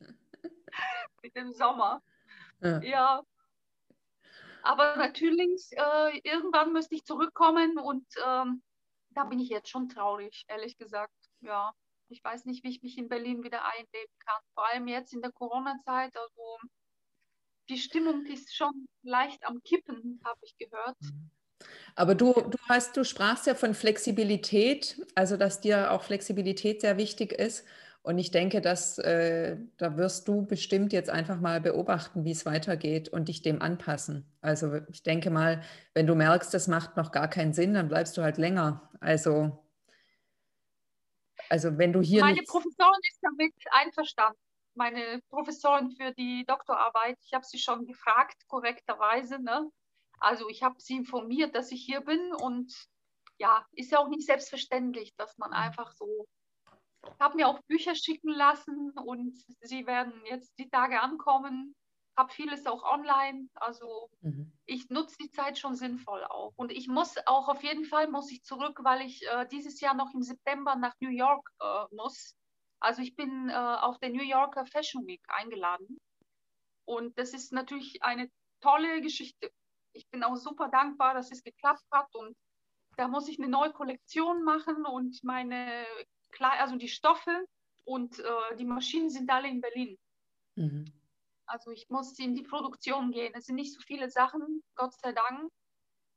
Mit dem Sommer. Ja. ja. Aber natürlich, äh, irgendwann müsste ich zurückkommen und ähm, da bin ich jetzt schon traurig, ehrlich gesagt. Ja, ich weiß nicht, wie ich mich in Berlin wieder einleben kann. Vor allem jetzt in der Corona-Zeit. Also die Stimmung ist schon leicht am Kippen, habe ich gehört. Mhm. Aber du, du hast, du sprachst ja von Flexibilität, also dass dir auch Flexibilität sehr wichtig ist. Und ich denke, dass äh, da wirst du bestimmt jetzt einfach mal beobachten, wie es weitergeht und dich dem anpassen. Also ich denke mal, wenn du merkst, das macht noch gar keinen Sinn, dann bleibst du halt länger. Also, also wenn du hier. Meine Professorin ist damit einverstanden meine Professorin für die Doktorarbeit, ich habe sie schon gefragt, korrekterweise. Ne? Also ich habe sie informiert, dass ich hier bin und ja, ist ja auch nicht selbstverständlich, dass man einfach so. Ich habe mir auch Bücher schicken lassen und sie werden jetzt die Tage ankommen. Habe vieles auch online. Also mhm. ich nutze die Zeit schon sinnvoll auch. Und ich muss auch auf jeden Fall muss ich zurück, weil ich äh, dieses Jahr noch im September nach New York äh, muss also ich bin äh, auf der New Yorker Fashion Week eingeladen. Und das ist natürlich eine tolle Geschichte. Ich bin auch super dankbar, dass es geklappt hat. Und da muss ich eine neue Kollektion machen und meine, also die Stoffe und äh, die Maschinen sind alle in Berlin. Mhm. Also ich muss in die Produktion gehen. Es sind nicht so viele Sachen, Gott sei Dank.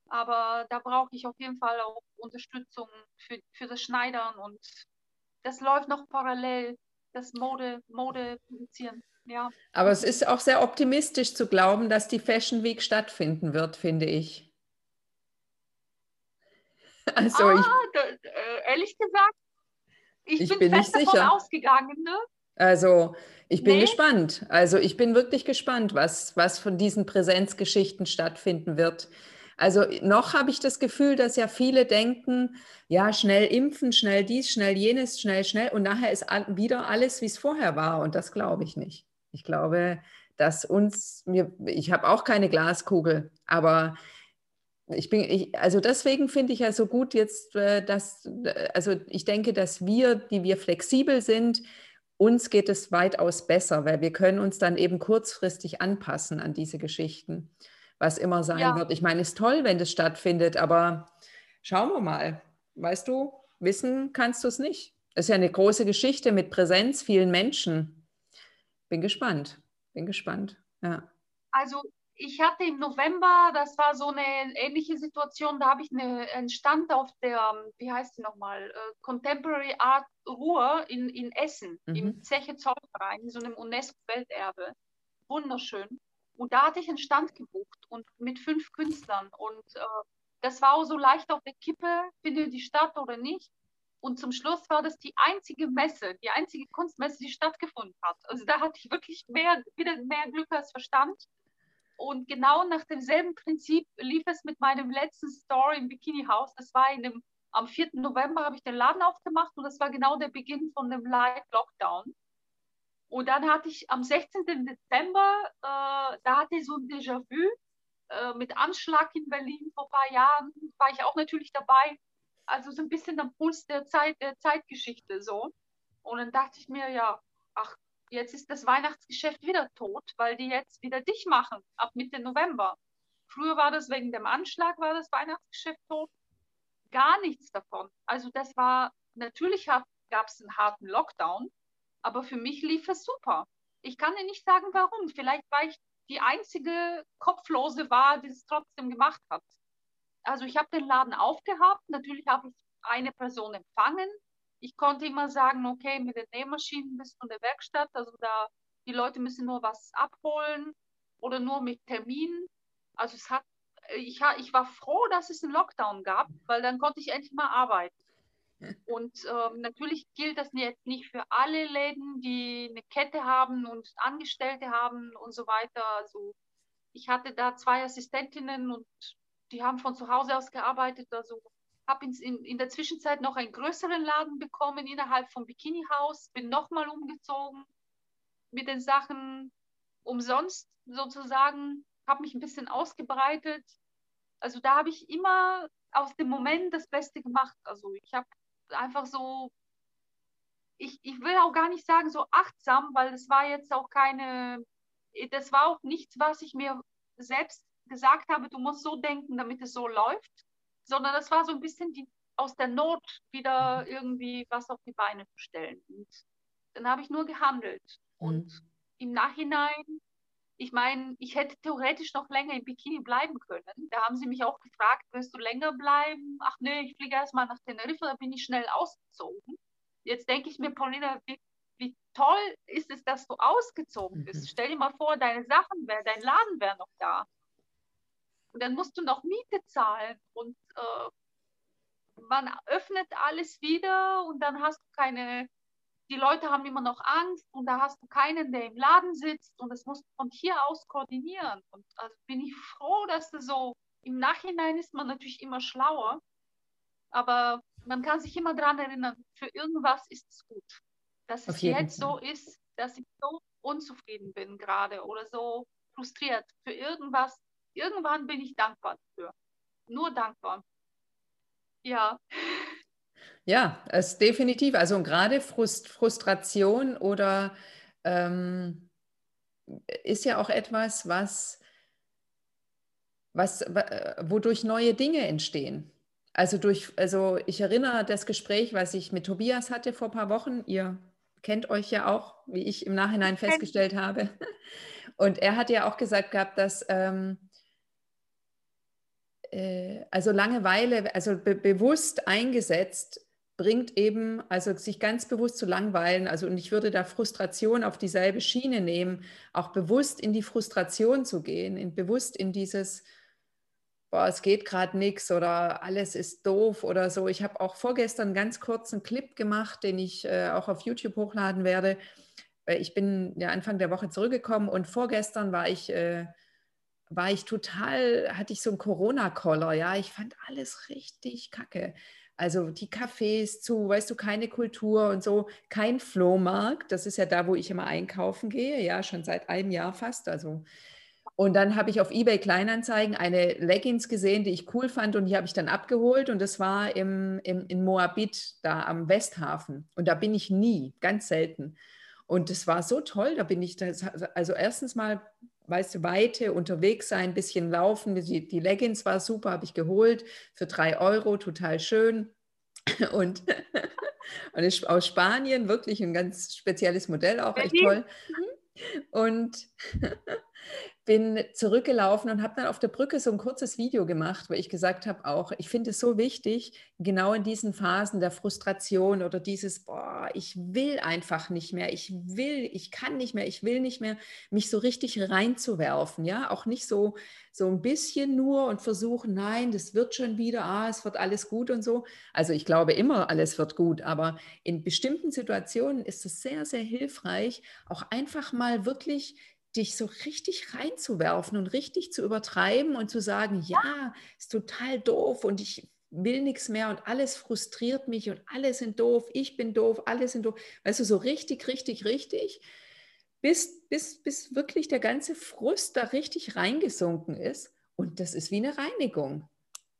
Aber da brauche ich auf jeden Fall auch Unterstützung für, für das Schneidern und das läuft noch parallel, das Mode, Mode produzieren. Ja. Aber es ist auch sehr optimistisch zu glauben, dass die Fashion Week stattfinden wird, finde ich. Also ah, ich, äh, ehrlich gesagt, ich, ich bin, bin nicht sicher. ausgegangen. Ne? Also ich bin nee. gespannt. Also ich bin wirklich gespannt, was, was von diesen Präsenzgeschichten stattfinden wird. Also noch habe ich das Gefühl, dass ja viele denken, ja, schnell impfen, schnell dies, schnell jenes, schnell, schnell und nachher ist wieder alles, wie es vorher war und das glaube ich nicht. Ich glaube, dass uns, mir, ich habe auch keine Glaskugel, aber ich bin, ich, also deswegen finde ich ja so gut jetzt, äh, dass, also ich denke, dass wir, die wir flexibel sind, uns geht es weitaus besser, weil wir können uns dann eben kurzfristig anpassen an diese Geschichten was immer sein ja. wird. Ich meine, es ist toll, wenn das stattfindet, aber schauen wir mal. Weißt du, wissen kannst du es nicht. Es ist ja eine große Geschichte mit Präsenz, vielen Menschen. Bin gespannt. Bin gespannt. Ja. Also ich hatte im November, das war so eine ähnliche Situation, da habe ich eine, einen Stand auf der, wie heißt sie nochmal, uh, Contemporary Art Ruhr in, in Essen, mhm. im Zeche Zollverein, so einem UNESCO-Welterbe. Wunderschön. Und da hatte ich einen Stand gebucht und mit fünf Künstlern. Und äh, das war auch so leicht auf der Kippe, findet die statt oder nicht. Und zum Schluss war das die einzige Messe, die einzige Kunstmesse, die stattgefunden hat. Also da hatte ich wirklich mehr, wieder mehr Glück als Verstand. Und genau nach demselben Prinzip lief es mit meinem letzten Store im Bikini House. Das war in dem, am 4. November habe ich den Laden aufgemacht und das war genau der Beginn von dem Live Lockdown. Und dann hatte ich am 16. Dezember, äh, da hatte ich so ein Déjà-vu äh, mit Anschlag in Berlin vor ein paar Jahren, war ich auch natürlich dabei. Also so ein bisschen am Puls der, Zeit, der Zeitgeschichte so. Und dann dachte ich mir, ja, ach, jetzt ist das Weihnachtsgeschäft wieder tot, weil die jetzt wieder dich machen, ab Mitte November. Früher war das wegen dem Anschlag, war das Weihnachtsgeschäft tot. Gar nichts davon. Also das war, natürlich gab es einen harten Lockdown, aber für mich lief es super. Ich kann dir nicht sagen, warum. Vielleicht, weil ich die einzige Kopflose war, die es trotzdem gemacht hat. Also ich habe den Laden aufgehabt. Natürlich habe ich eine Person empfangen. Ich konnte immer sagen, okay, mit den Nähmaschinen bis von der Werkstatt. Also da, die Leute müssen nur was abholen oder nur mit Termin. Also es hat, ich, ich war froh, dass es einen Lockdown gab, weil dann konnte ich endlich mal arbeiten. Und ähm, natürlich gilt das jetzt nicht für alle Läden, die eine Kette haben und Angestellte haben und so weiter. Also ich hatte da zwei Assistentinnen und die haben von zu Hause aus gearbeitet. Also habe in, in der Zwischenzeit noch einen größeren Laden bekommen innerhalb vom Bikini Haus, bin nochmal umgezogen mit den Sachen umsonst sozusagen, habe mich ein bisschen ausgebreitet. Also da habe ich immer aus dem Moment das Beste gemacht. Also ich habe einfach so, ich, ich will auch gar nicht sagen so achtsam, weil das war jetzt auch keine, das war auch nichts, was ich mir selbst gesagt habe, du musst so denken, damit es so läuft, sondern das war so ein bisschen die, aus der Not wieder irgendwie was auf die Beine zu stellen. Und dann habe ich nur gehandelt. Mhm. Und im Nachhinein ich meine, ich hätte theoretisch noch länger im Bikini bleiben können. Da haben sie mich auch gefragt, willst du länger bleiben? Ach nee, ich fliege erstmal nach Teneriffa, da bin ich schnell ausgezogen. Jetzt denke ich mir, Paulina, wie, wie, toll ist es, dass du ausgezogen bist. Mhm. Stell dir mal vor, deine Sachen wären, dein Laden wäre noch da. Und dann musst du noch Miete zahlen und äh, man öffnet alles wieder und dann hast du keine die Leute haben immer noch Angst und da hast du keinen, der im Laden sitzt und das musst du von hier aus koordinieren. Und also bin ich froh, dass das so im Nachhinein ist man natürlich immer schlauer, aber man kann sich immer daran erinnern, für irgendwas ist es gut. Dass es jetzt Fall. so ist, dass ich so unzufrieden bin gerade oder so frustriert für irgendwas. Irgendwann bin ich dankbar dafür. Nur dankbar. Ja. Ja, es definitiv. Also gerade Frust, Frustration oder ähm, ist ja auch etwas, was, was, wodurch neue Dinge entstehen. Also durch, also ich erinnere das Gespräch, was ich mit Tobias hatte vor ein paar Wochen. Ihr kennt euch ja auch, wie ich im Nachhinein festgestellt habe. Und er hat ja auch gesagt gehabt, dass ähm, äh, also Langeweile, also be bewusst eingesetzt, bringt eben, also sich ganz bewusst zu langweilen, also und ich würde da Frustration auf dieselbe Schiene nehmen, auch bewusst in die Frustration zu gehen, in, bewusst in dieses, boah, es geht gerade nichts oder alles ist doof oder so. Ich habe auch vorgestern einen ganz kurzen Clip gemacht, den ich äh, auch auf YouTube hochladen werde. Ich bin ja Anfang der Woche zurückgekommen und vorgestern war ich äh, war ich total, hatte ich so einen Corona-Koller, ja, ich fand alles richtig kacke. Also die Cafés zu, weißt du, keine Kultur und so, kein Flohmarkt, das ist ja da, wo ich immer einkaufen gehe, ja, schon seit einem Jahr fast, also und dann habe ich auf eBay Kleinanzeigen eine Leggings gesehen, die ich cool fand und die habe ich dann abgeholt und das war im, im, in Moabit, da am Westhafen. Und da bin ich nie, ganz selten. Und das war so toll, da bin ich, das, also erstens mal weißt du, Weite, unterwegs sein, ein bisschen laufen. Die, die Leggings war super, habe ich geholt für drei Euro, total schön. Und, und ist aus Spanien wirklich ein ganz spezielles Modell, auch echt toll. Und bin zurückgelaufen und habe dann auf der Brücke so ein kurzes Video gemacht, wo ich gesagt habe auch, ich finde es so wichtig, genau in diesen Phasen der Frustration oder dieses, boah, ich will einfach nicht mehr, ich will, ich kann nicht mehr, ich will nicht mehr, mich so richtig reinzuwerfen, ja, auch nicht so, so ein bisschen nur und versuchen, nein, das wird schon wieder, ah, es wird alles gut und so. Also ich glaube immer, alles wird gut, aber in bestimmten Situationen ist es sehr, sehr hilfreich, auch einfach mal wirklich dich so richtig reinzuwerfen und richtig zu übertreiben und zu sagen, ja, ist total doof und ich will nichts mehr und alles frustriert mich und alle sind doof, ich bin doof, alle sind doof. Weißt du, so richtig, richtig, richtig, bis, bis, bis wirklich der ganze Frust da richtig reingesunken ist. Und das ist wie eine Reinigung.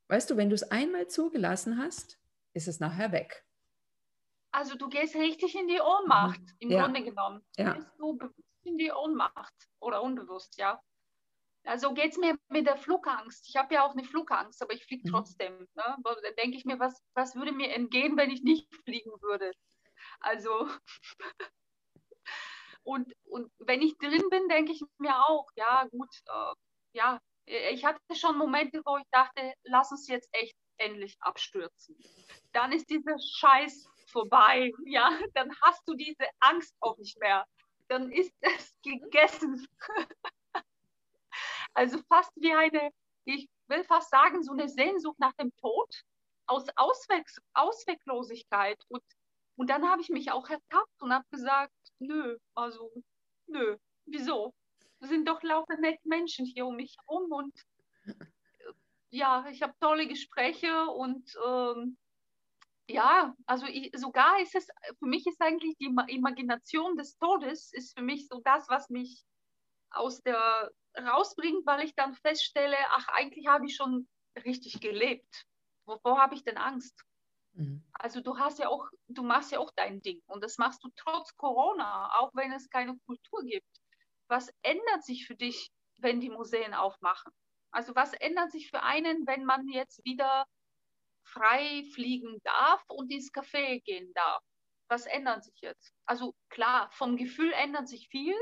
Weißt du, wenn du es einmal zugelassen hast, ist es nachher weg. Also du gehst richtig in die Ohnmacht, mhm. im ja. Grunde genommen. Ja. Du in die Ohnmacht oder unbewusst, ja. Also geht es mir mit der Flugangst. Ich habe ja auch eine Flugangst, aber ich fliege mhm. trotzdem. Ne? Da denke ich mir, was, was würde mir entgehen, wenn ich nicht fliegen würde? Also, und, und wenn ich drin bin, denke ich mir auch, ja, gut, äh, ja, ich hatte schon Momente, wo ich dachte, lass uns jetzt echt endlich abstürzen. Dann ist dieser Scheiß vorbei, ja, dann hast du diese Angst auch nicht mehr dann ist es gegessen. also fast wie eine, ich will fast sagen, so eine Sehnsucht nach dem Tod, aus Ausweg Ausweglosigkeit. Und, und dann habe ich mich auch ertappt und habe gesagt, nö, also nö, wieso? Es sind doch lauter nette Menschen hier um mich herum und ja, ich habe tolle Gespräche und ähm, ja, also ich, sogar ist es, für mich ist eigentlich die Imagination des Todes, ist für mich so das, was mich aus der rausbringt, weil ich dann feststelle, ach, eigentlich habe ich schon richtig gelebt. Wovor habe ich denn Angst? Mhm. Also du hast ja auch, du machst ja auch dein Ding und das machst du trotz Corona, auch wenn es keine Kultur gibt. Was ändert sich für dich, wenn die Museen aufmachen? Also was ändert sich für einen, wenn man jetzt wieder frei fliegen darf und ins Café gehen darf. Was ändert sich jetzt? Also klar, vom Gefühl ändert sich viel,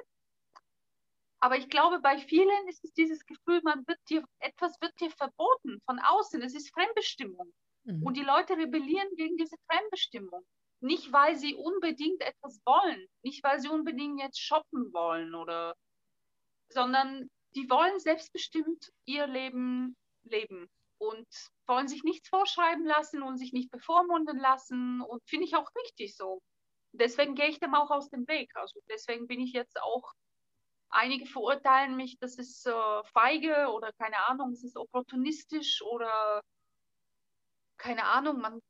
aber ich glaube, bei vielen ist es dieses Gefühl, man wird dir, etwas wird dir verboten von außen. Es ist Fremdbestimmung. Mhm. Und die Leute rebellieren gegen diese Fremdbestimmung. Nicht, weil sie unbedingt etwas wollen, nicht, weil sie unbedingt jetzt shoppen wollen oder, sondern die wollen selbstbestimmt ihr Leben leben und wollen sich nichts vorschreiben lassen und sich nicht bevormunden lassen und finde ich auch richtig so. Deswegen gehe ich dem auch aus dem Weg. Also deswegen bin ich jetzt auch, einige verurteilen mich, das ist äh, feige oder keine Ahnung, es ist opportunistisch oder keine Ahnung, man,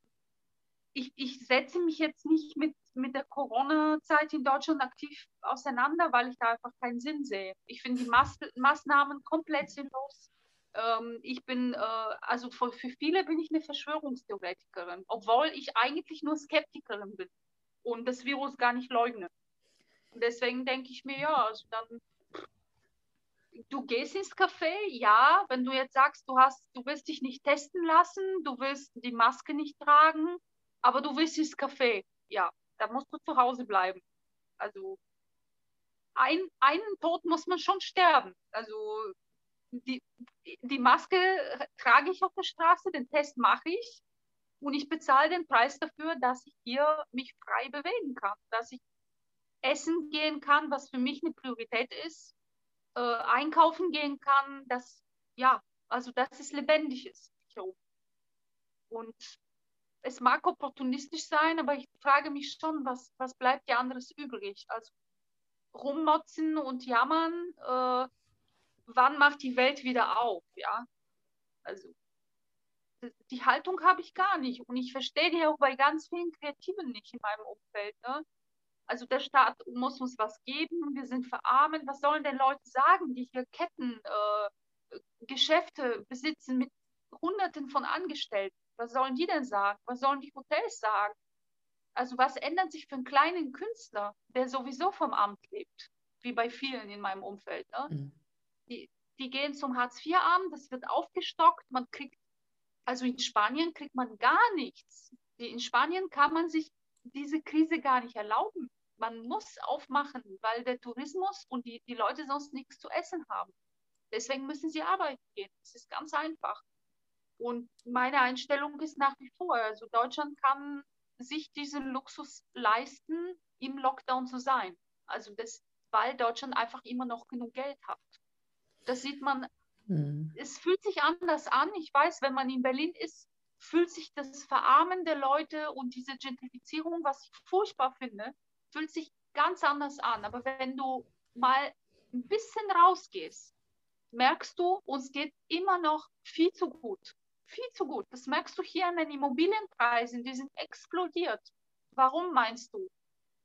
ich, ich setze mich jetzt nicht mit, mit der Corona-Zeit in Deutschland aktiv auseinander, weil ich da einfach keinen Sinn sehe. Ich finde die Maß Maßnahmen komplett sinnlos ähm, ich bin, äh, also für, für viele bin ich eine Verschwörungstheoretikerin, obwohl ich eigentlich nur Skeptikerin bin und das Virus gar nicht leugne. Und deswegen denke ich mir, ja, also dann, du gehst ins Café, ja, wenn du jetzt sagst, du hast, du willst dich nicht testen lassen, du willst die Maske nicht tragen, aber du willst ins Café, ja, dann musst du zu Hause bleiben. Also ein, einen Tod muss man schon sterben. Also die, die Maske trage ich auf der Straße, den Test mache ich und ich bezahle den Preis dafür, dass ich hier mich frei bewegen kann, dass ich essen gehen kann, was für mich eine Priorität ist, äh, einkaufen gehen kann, dass, ja, also dass es lebendig ist. Und es mag opportunistisch sein, aber ich frage mich schon, was, was bleibt dir anderes übrig? Also rummotzen und jammern, äh, wann macht die Welt wieder auf? Ja, also die Haltung habe ich gar nicht und ich verstehe die auch bei ganz vielen Kreativen nicht in meinem Umfeld. Ne? Also der Staat muss uns was geben, wir sind verarmt. Was sollen denn Leute sagen, die hier Ketten, äh, Geschäfte besitzen mit Hunderten von Angestellten? Was sollen die denn sagen? Was sollen die Hotels sagen? Also was ändert sich für einen kleinen Künstler, der sowieso vom Amt lebt, wie bei vielen in meinem Umfeld? Ne? Mhm. Die, die gehen zum Hartz-IV-Amt, das wird aufgestockt, man kriegt, also in Spanien kriegt man gar nichts. In Spanien kann man sich diese Krise gar nicht erlauben. Man muss aufmachen, weil der Tourismus und die, die Leute sonst nichts zu essen haben. Deswegen müssen sie arbeiten gehen. Das ist ganz einfach. Und meine Einstellung ist nach wie vor, also Deutschland kann sich diesen Luxus leisten, im Lockdown zu sein. Also das, weil Deutschland einfach immer noch genug Geld hat. Das sieht man, mhm. es fühlt sich anders an. Ich weiß, wenn man in Berlin ist, fühlt sich das Verarmen der Leute und diese Gentrifizierung, was ich furchtbar finde, fühlt sich ganz anders an. Aber wenn du mal ein bisschen rausgehst, merkst du, uns geht immer noch viel zu gut viel zu gut. Das merkst du hier an den Immobilienpreisen, die sind explodiert. Warum meinst du?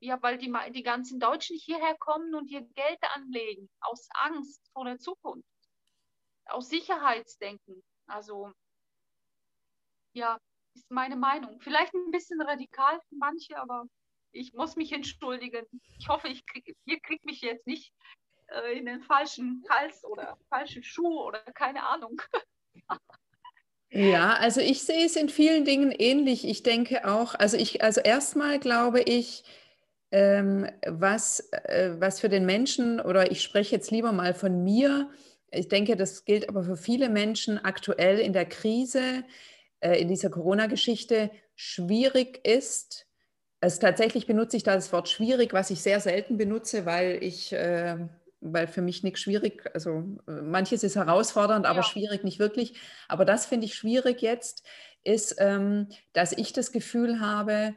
Ja, weil die, die ganzen Deutschen hierher kommen und ihr Geld anlegen, aus Angst vor der Zukunft, aus Sicherheitsdenken. Also, ja, ist meine Meinung. Vielleicht ein bisschen radikal für manche, aber ich muss mich entschuldigen. Ich hoffe, ich krieg, ihr kriegt mich jetzt nicht äh, in den falschen Hals oder falschen Schuh oder keine Ahnung. Ja, also ich sehe es in vielen Dingen ähnlich. Ich denke auch, also ich, also erstmal glaube ich, was, äh, was für den Menschen, oder ich spreche jetzt lieber mal von mir, ich denke, das gilt aber für viele Menschen aktuell in der Krise, äh, in dieser Corona-Geschichte, schwierig ist. Also tatsächlich benutze ich da das Wort schwierig, was ich sehr selten benutze, weil ich äh, weil für mich nichts schwierig, also äh, manches ist herausfordernd, aber ja. schwierig nicht wirklich. Aber das finde ich schwierig jetzt, ist, ähm, dass ich das Gefühl habe,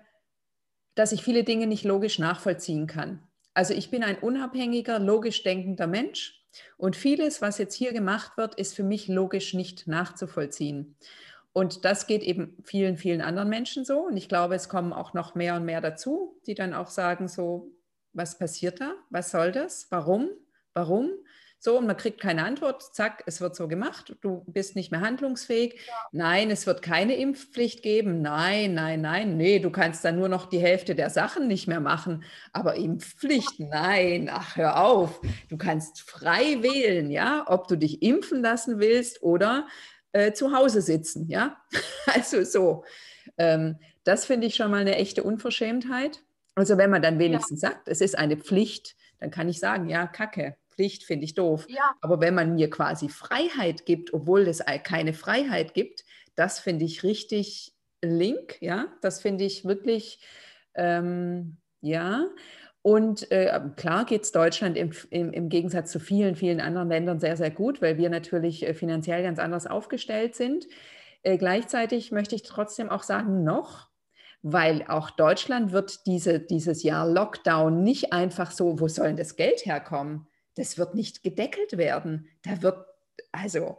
dass ich viele Dinge nicht logisch nachvollziehen kann. Also ich bin ein unabhängiger, logisch denkender Mensch und vieles, was jetzt hier gemacht wird, ist für mich logisch nicht nachzuvollziehen. Und das geht eben vielen, vielen anderen Menschen so. Und ich glaube, es kommen auch noch mehr und mehr dazu, die dann auch sagen, so, was passiert da? Was soll das? Warum? Warum? So, und man kriegt keine Antwort. Zack, es wird so gemacht. Du bist nicht mehr handlungsfähig. Ja. Nein, es wird keine Impfpflicht geben. Nein, nein, nein. Nee, du kannst dann nur noch die Hälfte der Sachen nicht mehr machen. Aber Impfpflicht, nein. Ach, hör auf. Du kannst frei wählen, ja, ob du dich impfen lassen willst oder äh, zu Hause sitzen, ja. also so. Ähm, das finde ich schon mal eine echte Unverschämtheit. Also wenn man dann wenigstens ja. sagt, es ist eine Pflicht, dann kann ich sagen, ja, Kacke, Pflicht finde ich doof. Ja. Aber wenn man mir quasi Freiheit gibt, obwohl es keine Freiheit gibt, das finde ich richtig link, ja, das finde ich wirklich, ähm, ja. Und äh, klar geht es Deutschland im, im, im, Gegensatz zu vielen, vielen anderen Ländern sehr, sehr gut, weil wir natürlich äh, finanziell ganz anders aufgestellt sind. Äh, gleichzeitig möchte ich trotzdem auch sagen, noch weil auch Deutschland wird diese, dieses Jahr Lockdown nicht einfach so, wo soll denn das Geld herkommen? Das wird nicht gedeckelt werden. Da wird, also,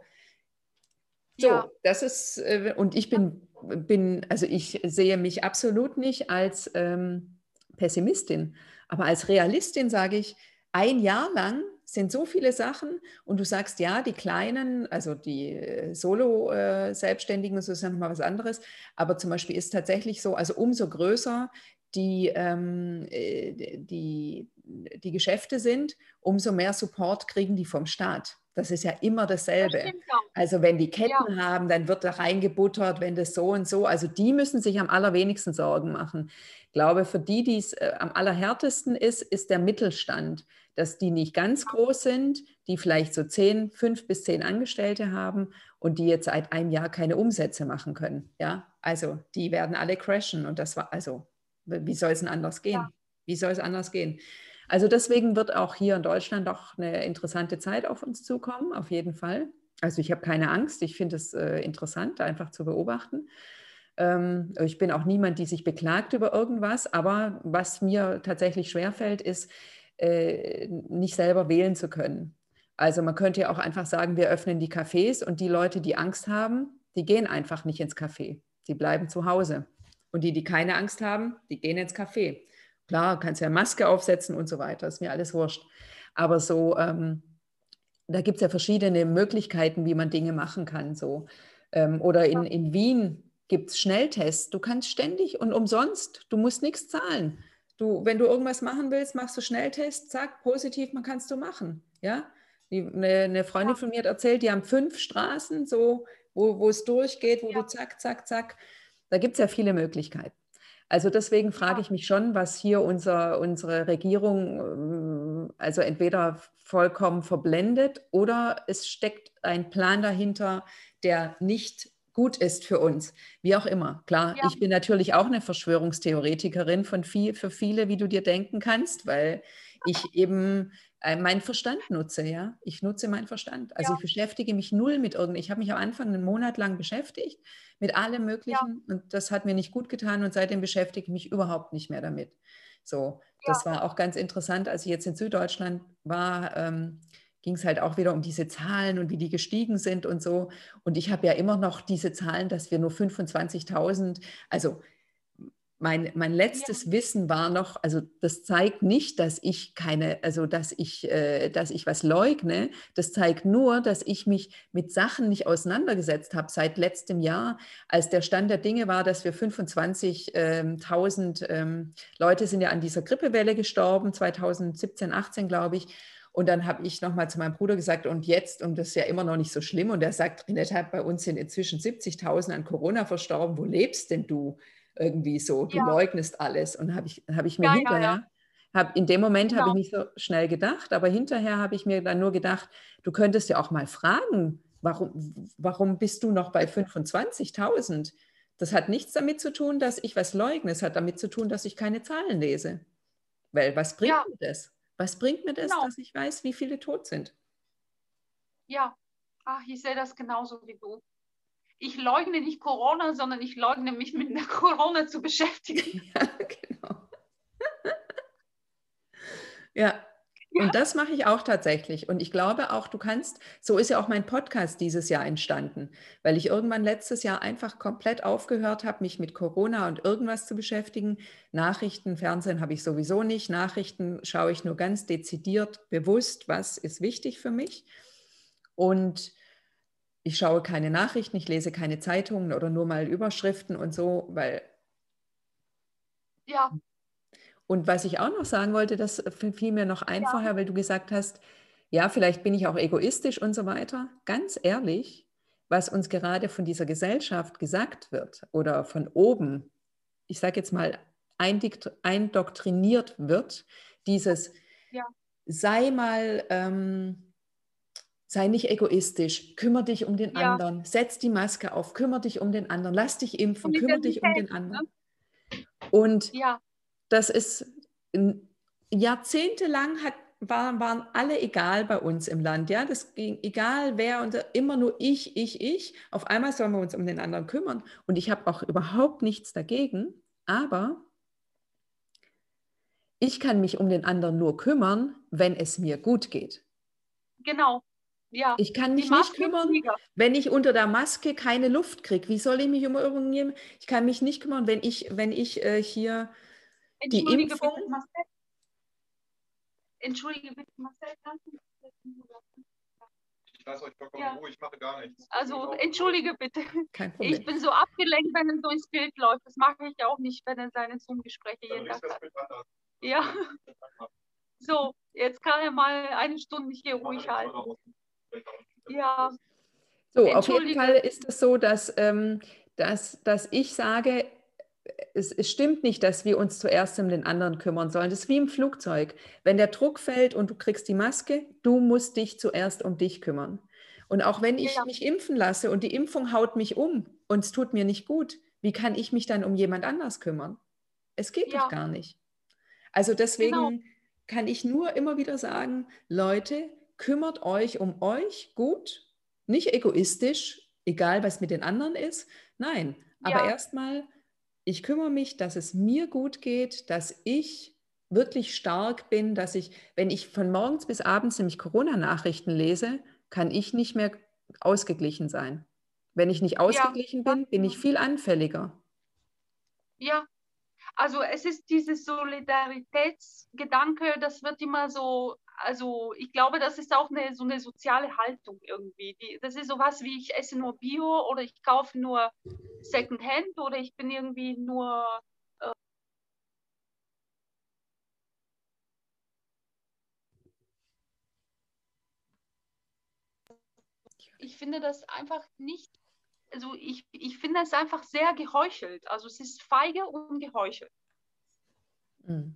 so, ja. das ist, äh, und ich bin, bin, also ich sehe mich absolut nicht als ähm, Pessimistin, aber als Realistin sage ich, ein Jahr lang sind so viele Sachen und du sagst, ja, die Kleinen, also die äh, Solo-Selbstständigen, das ist ja nochmal was anderes, aber zum Beispiel ist tatsächlich so, also umso größer die, ähm, äh, die, die Geschäfte sind, umso mehr Support kriegen die vom Staat. Das ist ja immer dasselbe. Das also wenn die Ketten ja. haben, dann wird da reingebuttert, wenn das so und so. Also die müssen sich am allerwenigsten Sorgen machen. Ich glaube, für die, die es äh, am allerhärtesten ist, ist der Mittelstand dass die nicht ganz groß sind, die vielleicht so zehn, fünf bis zehn Angestellte haben und die jetzt seit einem Jahr keine Umsätze machen können. Ja, also die werden alle crashen und das war, also wie soll es denn anders gehen? Ja. Wie soll es anders gehen? Also deswegen wird auch hier in Deutschland noch eine interessante Zeit auf uns zukommen, auf jeden Fall. Also ich habe keine Angst, ich finde es äh, interessant, einfach zu beobachten. Ähm, ich bin auch niemand, die sich beklagt über irgendwas, aber was mir tatsächlich schwerfällt, ist, äh, nicht selber wählen zu können. Also man könnte ja auch einfach sagen, wir öffnen die Cafés und die Leute, die Angst haben, die gehen einfach nicht ins Café. Die bleiben zu Hause. Und die, die keine Angst haben, die gehen ins Café. Klar, kannst ja Maske aufsetzen und so weiter, ist mir alles wurscht. Aber so, ähm, da gibt es ja verschiedene Möglichkeiten, wie man Dinge machen kann. So. Ähm, oder in, in Wien gibt es Schnelltests. Du kannst ständig und umsonst, du musst nichts zahlen. Du, wenn du irgendwas machen willst, machst du Schnelltest, zack, positiv, man kannst du machen. Ja? Die, eine, eine, Freundin von mir hat erzählt, die haben fünf Straßen, so, wo, wo es durchgeht, wo ja. du zack, zack, zack. Da gibt es ja viele Möglichkeiten. Also deswegen frage ich mich schon, was hier unser, unsere Regierung, ähm, also entweder vollkommen verblendet oder es steckt ein Plan dahinter, der nicht gut ist für uns. Wie auch immer. Klar, ja. ich bin natürlich auch eine Verschwörungstheoretikerin von viel, für viele, wie du dir denken kannst, weil ich eben äh, meinen Verstand nutze, ja. Ich nutze meinen Verstand. Also ja. ich beschäftige mich null mit irgendeinem. Ich habe mich am Anfang einen Monat lang beschäftigt mit allem Möglichen ja. und das hat mir nicht gut getan und seitdem beschäftige ich mich überhaupt nicht mehr damit. So, das war auch ganz interessant, als ich jetzt in Süddeutschland war. Ähm, ging es halt auch wieder um diese Zahlen und wie die gestiegen sind und so. Und ich habe ja immer noch diese Zahlen, dass wir nur 25.000, also mein, mein letztes ja. Wissen war noch, also das zeigt nicht, dass ich keine, also dass ich, äh, dass ich was leugne. Das zeigt nur, dass ich mich mit Sachen nicht auseinandergesetzt habe seit letztem Jahr, als der Stand der Dinge war, dass wir 25.000 ähm, Leute sind ja an dieser Grippewelle gestorben, 2017, 18 glaube ich. Und dann habe ich nochmal zu meinem Bruder gesagt, und jetzt, und das ist ja immer noch nicht so schlimm, und er sagt, Renette, bei uns sind inzwischen 70.000 an Corona verstorben, wo lebst denn du? Irgendwie so, du ja. leugnest alles. Und habe ich, hab ich mir ja, hinterher, ja, hab, in dem Moment genau. habe ich nicht so schnell gedacht, aber hinterher habe ich mir dann nur gedacht, du könntest ja auch mal fragen, warum, warum bist du noch bei 25.000? Das hat nichts damit zu tun, dass ich was leugne, es hat damit zu tun, dass ich keine Zahlen lese. Weil was bringt mir das? Was bringt mir das, genau. dass ich weiß, wie viele tot sind? Ja, Ach, ich sehe das genauso wie du. Ich leugne nicht Corona, sondern ich leugne mich mit der Corona zu beschäftigen. Ja, genau. ja, und das mache ich auch tatsächlich. Und ich glaube auch, du kannst, so ist ja auch mein Podcast dieses Jahr entstanden, weil ich irgendwann letztes Jahr einfach komplett aufgehört habe, mich mit Corona und irgendwas zu beschäftigen. Nachrichten, Fernsehen habe ich sowieso nicht. Nachrichten schaue ich nur ganz dezidiert, bewusst, was ist wichtig für mich. Und ich schaue keine Nachrichten, ich lese keine Zeitungen oder nur mal Überschriften und so, weil ja. Und was ich auch noch sagen wollte, das fiel mir noch ein ja. vorher, weil du gesagt hast, ja, vielleicht bin ich auch egoistisch und so weiter. Ganz ehrlich, was uns gerade von dieser Gesellschaft gesagt wird oder von oben, ich sage jetzt mal, eindoktriniert wird, dieses ja. sei mal, ähm, sei nicht egoistisch, kümmere dich um den ja. anderen, setz die Maske auf, kümmere dich um den anderen, lass dich impfen, kümmere dich um den anderen. Ne? Und ja das ist jahrzehntelang hat, war, waren alle egal bei uns im Land. Ja, das ging egal wer und immer nur ich, ich, ich. Auf einmal sollen wir uns um den anderen kümmern. Und ich habe auch überhaupt nichts dagegen. Aber ich kann mich um den anderen nur kümmern, wenn es mir gut geht. Genau. Ja, ich kann mich nicht kümmern, wenn ich unter der Maske keine Luft kriege. Wie soll ich mich um irgendjemanden? Ich kann mich nicht kümmern, wenn ich, wenn ich äh, hier die Impfung. Bitte, Marcel. Entschuldige bitte, Marcel, kannst du ich lasse euch vollkommen ja. Ruhe, ich mache gar nichts. Also entschuldige bitte. Ich bin so abgelenkt, wenn er so ins Bild läuft. Das mache ich auch nicht, wenn er seine Zoom-Gespräche jeden Tag hat. Ja. So, jetzt kann er mal eine Stunde hier ruhig halten. Ja. So, auf jeden Fall ist es so, dass, ähm, dass, dass ich sage, es, es, stimmt nicht, dass wir uns zuerst um den anderen kümmern sollen. Das ist wie im Flugzeug. Wenn der Druck fällt und du kriegst die Maske, du musst dich zuerst um dich kümmern. Und auch wenn ich ja. mich impfen lasse und die Impfung haut mich um und es tut mir nicht gut, wie kann ich mich dann um jemand anders kümmern? Es geht ja. doch gar nicht. Also deswegen genau. kann ich nur immer wieder sagen, Leute, kümmert euch um euch gut, nicht egoistisch, egal was mit den anderen ist. Nein, ja. aber erstmal, ich kümmere mich, dass es mir gut geht, dass ich wirklich stark bin, dass ich, wenn ich von morgens bis abends nämlich Corona-Nachrichten lese, kann ich nicht mehr ausgeglichen sein. Wenn ich nicht ausgeglichen ja. bin, bin ich viel anfälliger. Ja, also es ist dieses Solidaritätsgedanke, das wird immer so, also ich glaube, das ist auch eine, so eine soziale Haltung irgendwie. Die, das ist sowas wie ich esse nur Bio oder ich kaufe nur Secondhand oder ich bin irgendwie nur äh, ich finde das einfach nicht also ich, ich finde es einfach sehr geheuchelt. Also es ist feige und geheuchelt. Hm.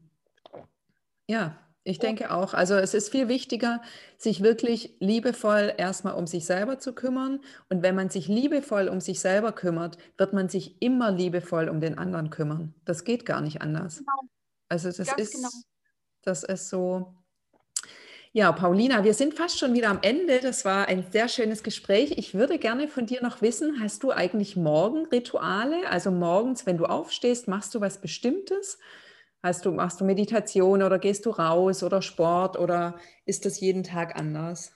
Ja, ich denke auch. Also es ist viel wichtiger, sich wirklich liebevoll erstmal um sich selber zu kümmern. Und wenn man sich liebevoll um sich selber kümmert, wird man sich immer liebevoll um den anderen kümmern. Das geht gar nicht anders. Genau. Also das Ganz ist, genau. das ist so, ja, Paulina, wir sind fast schon wieder am Ende. Das war ein sehr schönes Gespräch. Ich würde gerne von dir noch wissen, hast du eigentlich Morgenrituale? Also morgens, wenn du aufstehst, machst du was Bestimmtes? Hast du, machst du Meditation oder gehst du raus oder Sport oder ist das jeden Tag anders?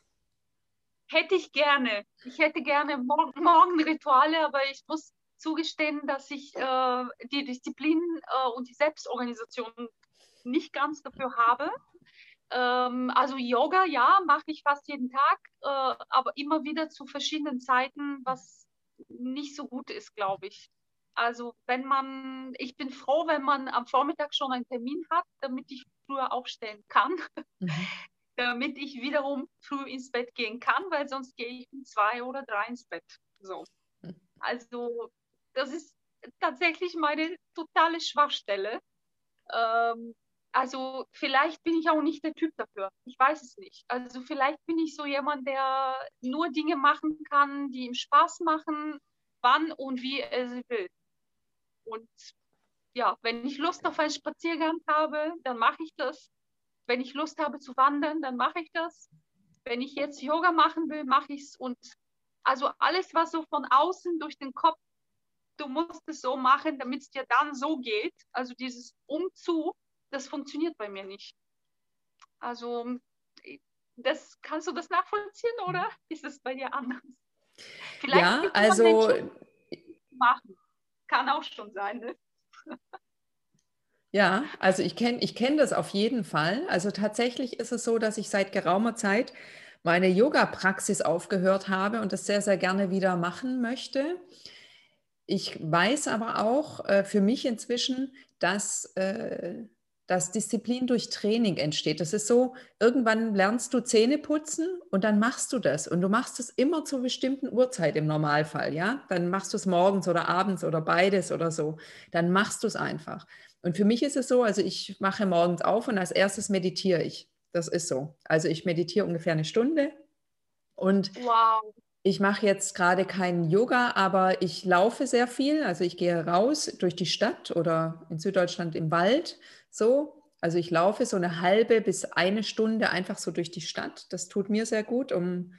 Hätte ich gerne. Ich hätte gerne Morgen Morgenrituale, aber ich muss zugestehen, dass ich äh, die Disziplin äh, und die Selbstorganisation nicht ganz dafür habe. Ähm, also Yoga, ja, mache ich fast jeden Tag, äh, aber immer wieder zu verschiedenen Zeiten, was nicht so gut ist, glaube ich. Also wenn man, ich bin froh, wenn man am Vormittag schon einen Termin hat, damit ich früher aufstehen kann, mhm. damit ich wiederum früh ins Bett gehen kann, weil sonst gehe ich um zwei oder drei ins Bett. So. Mhm. Also das ist tatsächlich meine totale Schwachstelle. Ähm, also vielleicht bin ich auch nicht der Typ dafür. Ich weiß es nicht. Also vielleicht bin ich so jemand, der nur Dinge machen kann, die ihm Spaß machen, wann und wie er sie will. Und ja, wenn ich Lust auf einen Spaziergang habe, dann mache ich das. Wenn ich Lust habe zu wandern, dann mache ich das. Wenn ich jetzt Yoga machen will, mache ich es. Und also alles, was so von außen durch den Kopf, du musst es so machen, damit es dir dann so geht. Also dieses Umzug das funktioniert bei mir nicht. Also, das, kannst du das nachvollziehen oder ist es bei dir anders? Vielleicht ja, also machen. Kann auch schon sein. Ne? Ja, also ich kenne ich kenn das auf jeden Fall. Also tatsächlich ist es so, dass ich seit geraumer Zeit meine Yoga-Praxis aufgehört habe und das sehr, sehr gerne wieder machen möchte. Ich weiß aber auch äh, für mich inzwischen, dass äh, dass Disziplin durch Training entsteht. Das ist so, irgendwann lernst du Zähne putzen und dann machst du das. Und du machst es immer zur bestimmten Uhrzeit im Normalfall, ja? Dann machst du es morgens oder abends oder beides oder so. Dann machst du es einfach. Und für mich ist es so, also ich mache morgens auf und als erstes meditiere ich. Das ist so. Also ich meditiere ungefähr eine Stunde und wow. Ich mache jetzt gerade keinen Yoga, aber ich laufe sehr viel. Also ich gehe raus durch die Stadt oder in Süddeutschland im Wald so. Also ich laufe so eine halbe bis eine Stunde einfach so durch die Stadt. Das tut mir sehr gut. Um,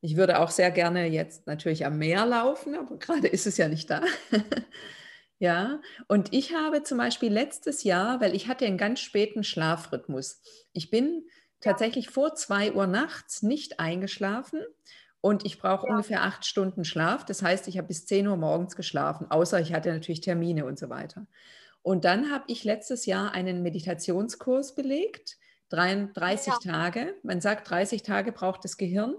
ich würde auch sehr gerne jetzt natürlich am Meer laufen, aber gerade ist es ja nicht da. ja, und ich habe zum Beispiel letztes Jahr, weil ich hatte einen ganz späten Schlafrhythmus. Ich bin tatsächlich vor zwei Uhr nachts nicht eingeschlafen und ich brauche ja. ungefähr acht Stunden Schlaf. Das heißt, ich habe bis 10 Uhr morgens geschlafen, außer ich hatte natürlich Termine und so weiter. Und dann habe ich letztes Jahr einen Meditationskurs belegt, 33 ja. Tage. Man sagt, 30 Tage braucht das Gehirn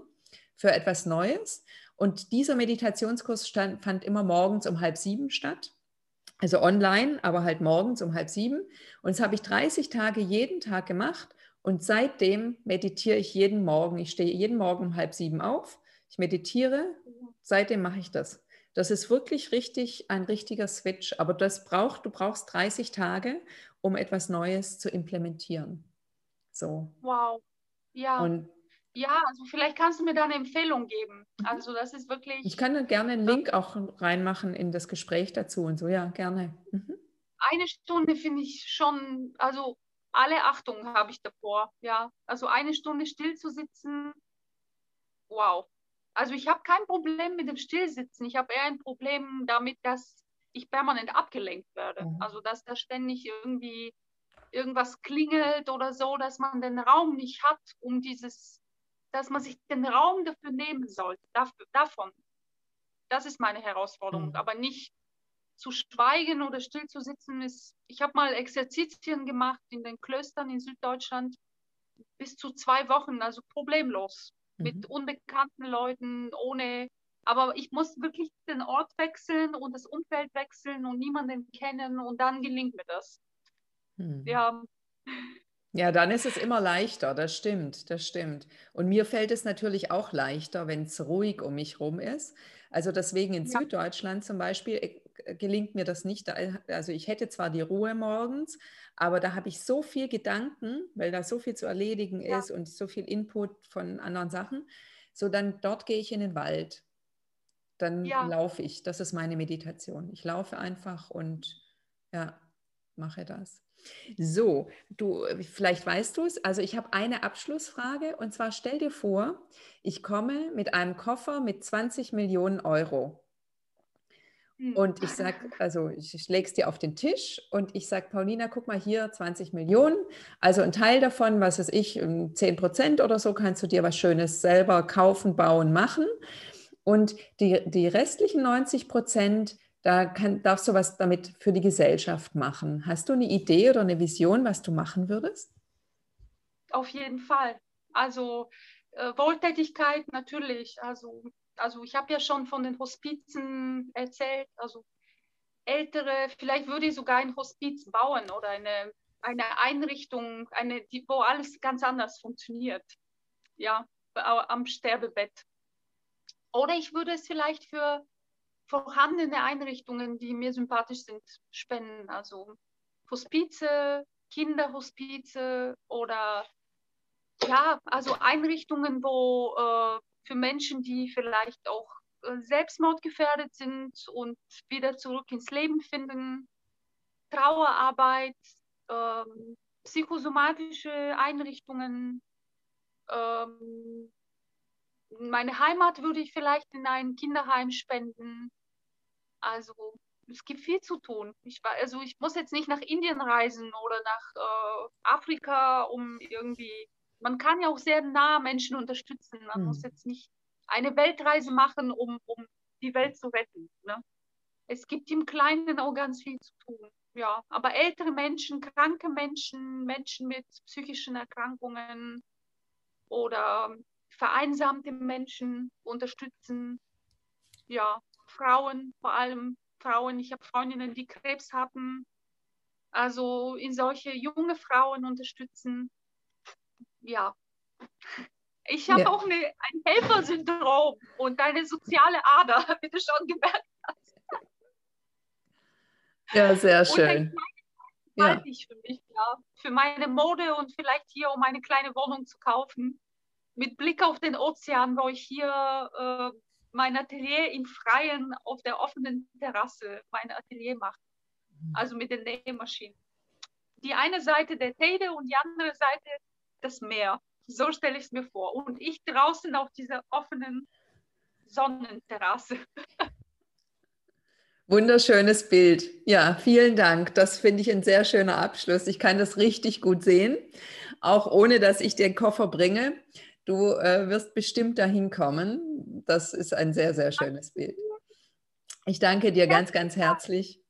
für etwas Neues. Und dieser Meditationskurs stand, fand immer morgens um halb sieben statt. Also online, aber halt morgens um halb sieben. Und das habe ich 30 Tage jeden Tag gemacht. Und seitdem meditiere ich jeden Morgen. Ich stehe jeden Morgen um halb sieben auf. Ich meditiere. Seitdem mache ich das. Das ist wirklich richtig ein richtiger Switch. Aber das braucht, du brauchst 30 Tage, um etwas Neues zu implementieren. So. Wow. Ja. Und ja, also vielleicht kannst du mir da eine Empfehlung geben. Mhm. Also das ist wirklich. Ich kann gerne einen Link auch reinmachen in das Gespräch dazu und so, ja, gerne. Mhm. Eine Stunde finde ich schon, also alle Achtung habe ich davor, ja. Also eine Stunde still zu sitzen, wow. Also ich habe kein Problem mit dem Stillsitzen. Ich habe eher ein Problem damit, dass ich permanent abgelenkt werde. Mhm. Also dass da ständig irgendwie irgendwas klingelt oder so, dass man den Raum nicht hat, um dieses, dass man sich den Raum dafür nehmen sollte, dafür, davon. Das ist meine Herausforderung, mhm. aber nicht zu schweigen oder still zu sitzen. Ist, ich habe mal Exerzitien gemacht in den Klöstern in Süddeutschland bis zu zwei Wochen, also problemlos mhm. mit unbekannten Leuten, ohne. Aber ich muss wirklich den Ort wechseln und das Umfeld wechseln und niemanden kennen und dann gelingt mir das. Mhm. Ja. Ja, dann ist es immer leichter, das stimmt, das stimmt. Und mir fällt es natürlich auch leichter, wenn es ruhig um mich rum ist. Also deswegen in ja. Süddeutschland zum Beispiel äh, gelingt mir das nicht. Also ich hätte zwar die Ruhe morgens, aber da habe ich so viel Gedanken, weil da so viel zu erledigen ja. ist und so viel Input von anderen Sachen. So dann dort gehe ich in den Wald. Dann ja. laufe ich. Das ist meine Meditation. Ich laufe einfach und ja, mache das. So, du, vielleicht weißt du es. Also ich habe eine Abschlussfrage und zwar stell dir vor, ich komme mit einem Koffer mit 20 Millionen Euro. Hm. Und ich sage, also ich lege es dir auf den Tisch und ich sage, Paulina, guck mal hier, 20 Millionen. Also ein Teil davon, was weiß ich, 10 Prozent oder so, kannst du dir was Schönes selber kaufen, bauen, machen. Und die, die restlichen 90 Prozent, da kann, darfst du was damit für die Gesellschaft machen. Hast du eine Idee oder eine Vision, was du machen würdest? Auf jeden Fall. Also äh, Wohltätigkeit natürlich. Also, also ich habe ja schon von den Hospizen erzählt. Also ältere, vielleicht würde ich sogar ein Hospiz bauen oder eine, eine Einrichtung, eine, die, wo alles ganz anders funktioniert. Ja, am Sterbebett. Oder ich würde es vielleicht für vorhandene Einrichtungen, die mir sympathisch sind, spenden. Also Hospize, Kinderhospize oder ja, also Einrichtungen, wo äh, für Menschen, die vielleicht auch äh, selbstmordgefährdet sind und wieder zurück ins Leben finden, Trauerarbeit, äh, psychosomatische Einrichtungen, ähm, meine Heimat würde ich vielleicht in ein Kinderheim spenden. Also es gibt viel zu tun. Ich, also ich muss jetzt nicht nach Indien reisen oder nach äh, Afrika, um irgendwie. Man kann ja auch sehr nah Menschen unterstützen. Man mhm. muss jetzt nicht eine Weltreise machen, um, um die Welt zu retten. Ne? Es gibt im Kleinen auch ganz viel zu tun. Ja, aber ältere Menschen, kranke Menschen, Menschen mit psychischen Erkrankungen oder vereinsamte Menschen unterstützen, ja, Frauen, vor allem Frauen. Ich habe Freundinnen, die Krebs hatten. Also in solche junge Frauen unterstützen. Ja. Ich habe ja. auch eine, ein Helfersyndrom und eine soziale Ader, wie du schon gemerkt hast. Ja, sehr schön. Ja. Für, mich, ja. für meine Mode und vielleicht hier, um eine kleine Wohnung zu kaufen mit Blick auf den Ozean, wo ich hier äh, mein Atelier im Freien auf der offenen Terrasse mein Atelier mache. Mhm. Also mit den Nähmaschinen. Die eine Seite der Teide und die andere Seite das Meer. So stelle ich es mir vor. Und ich draußen auf dieser offenen Sonnenterrasse. Wunderschönes Bild. Ja, vielen Dank. Das finde ich ein sehr schöner Abschluss. Ich kann das richtig gut sehen, auch ohne dass ich den Koffer bringe. Du äh, wirst bestimmt dahin kommen. Das ist ein sehr, sehr schönes Bild. Ich danke dir ganz, ganz herzlich.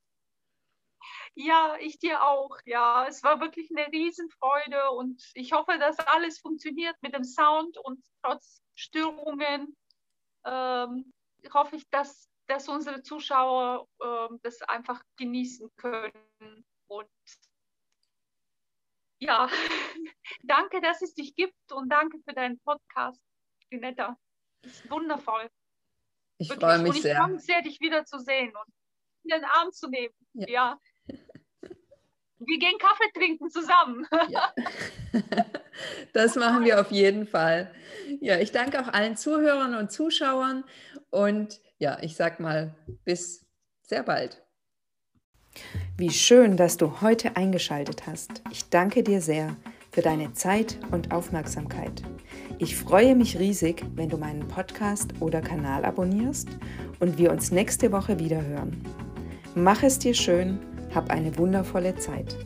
Ja, ich dir auch. Ja, es war wirklich eine Riesenfreude und ich hoffe, dass alles funktioniert mit dem Sound und trotz Störungen ähm, hoffe ich, dass, dass unsere Zuschauer äh, das einfach genießen können und ja, danke, dass es dich gibt und danke für deinen Podcast, Ginetta. Ist wundervoll. Ich freue mich sehr. Und ich freue mich sehr, dich wiederzusehen und in den Arm zu nehmen. Ja. ja. Wir gehen Kaffee trinken zusammen. Ja. Das machen wir auf jeden Fall. Ja, ich danke auch allen Zuhörern und Zuschauern und ja, ich sag mal, bis sehr bald. Wie schön, dass du heute eingeschaltet hast. Ich danke dir sehr für deine Zeit und Aufmerksamkeit. Ich freue mich riesig, wenn du meinen Podcast oder Kanal abonnierst und wir uns nächste Woche wieder hören. Mach es dir schön, hab eine wundervolle Zeit.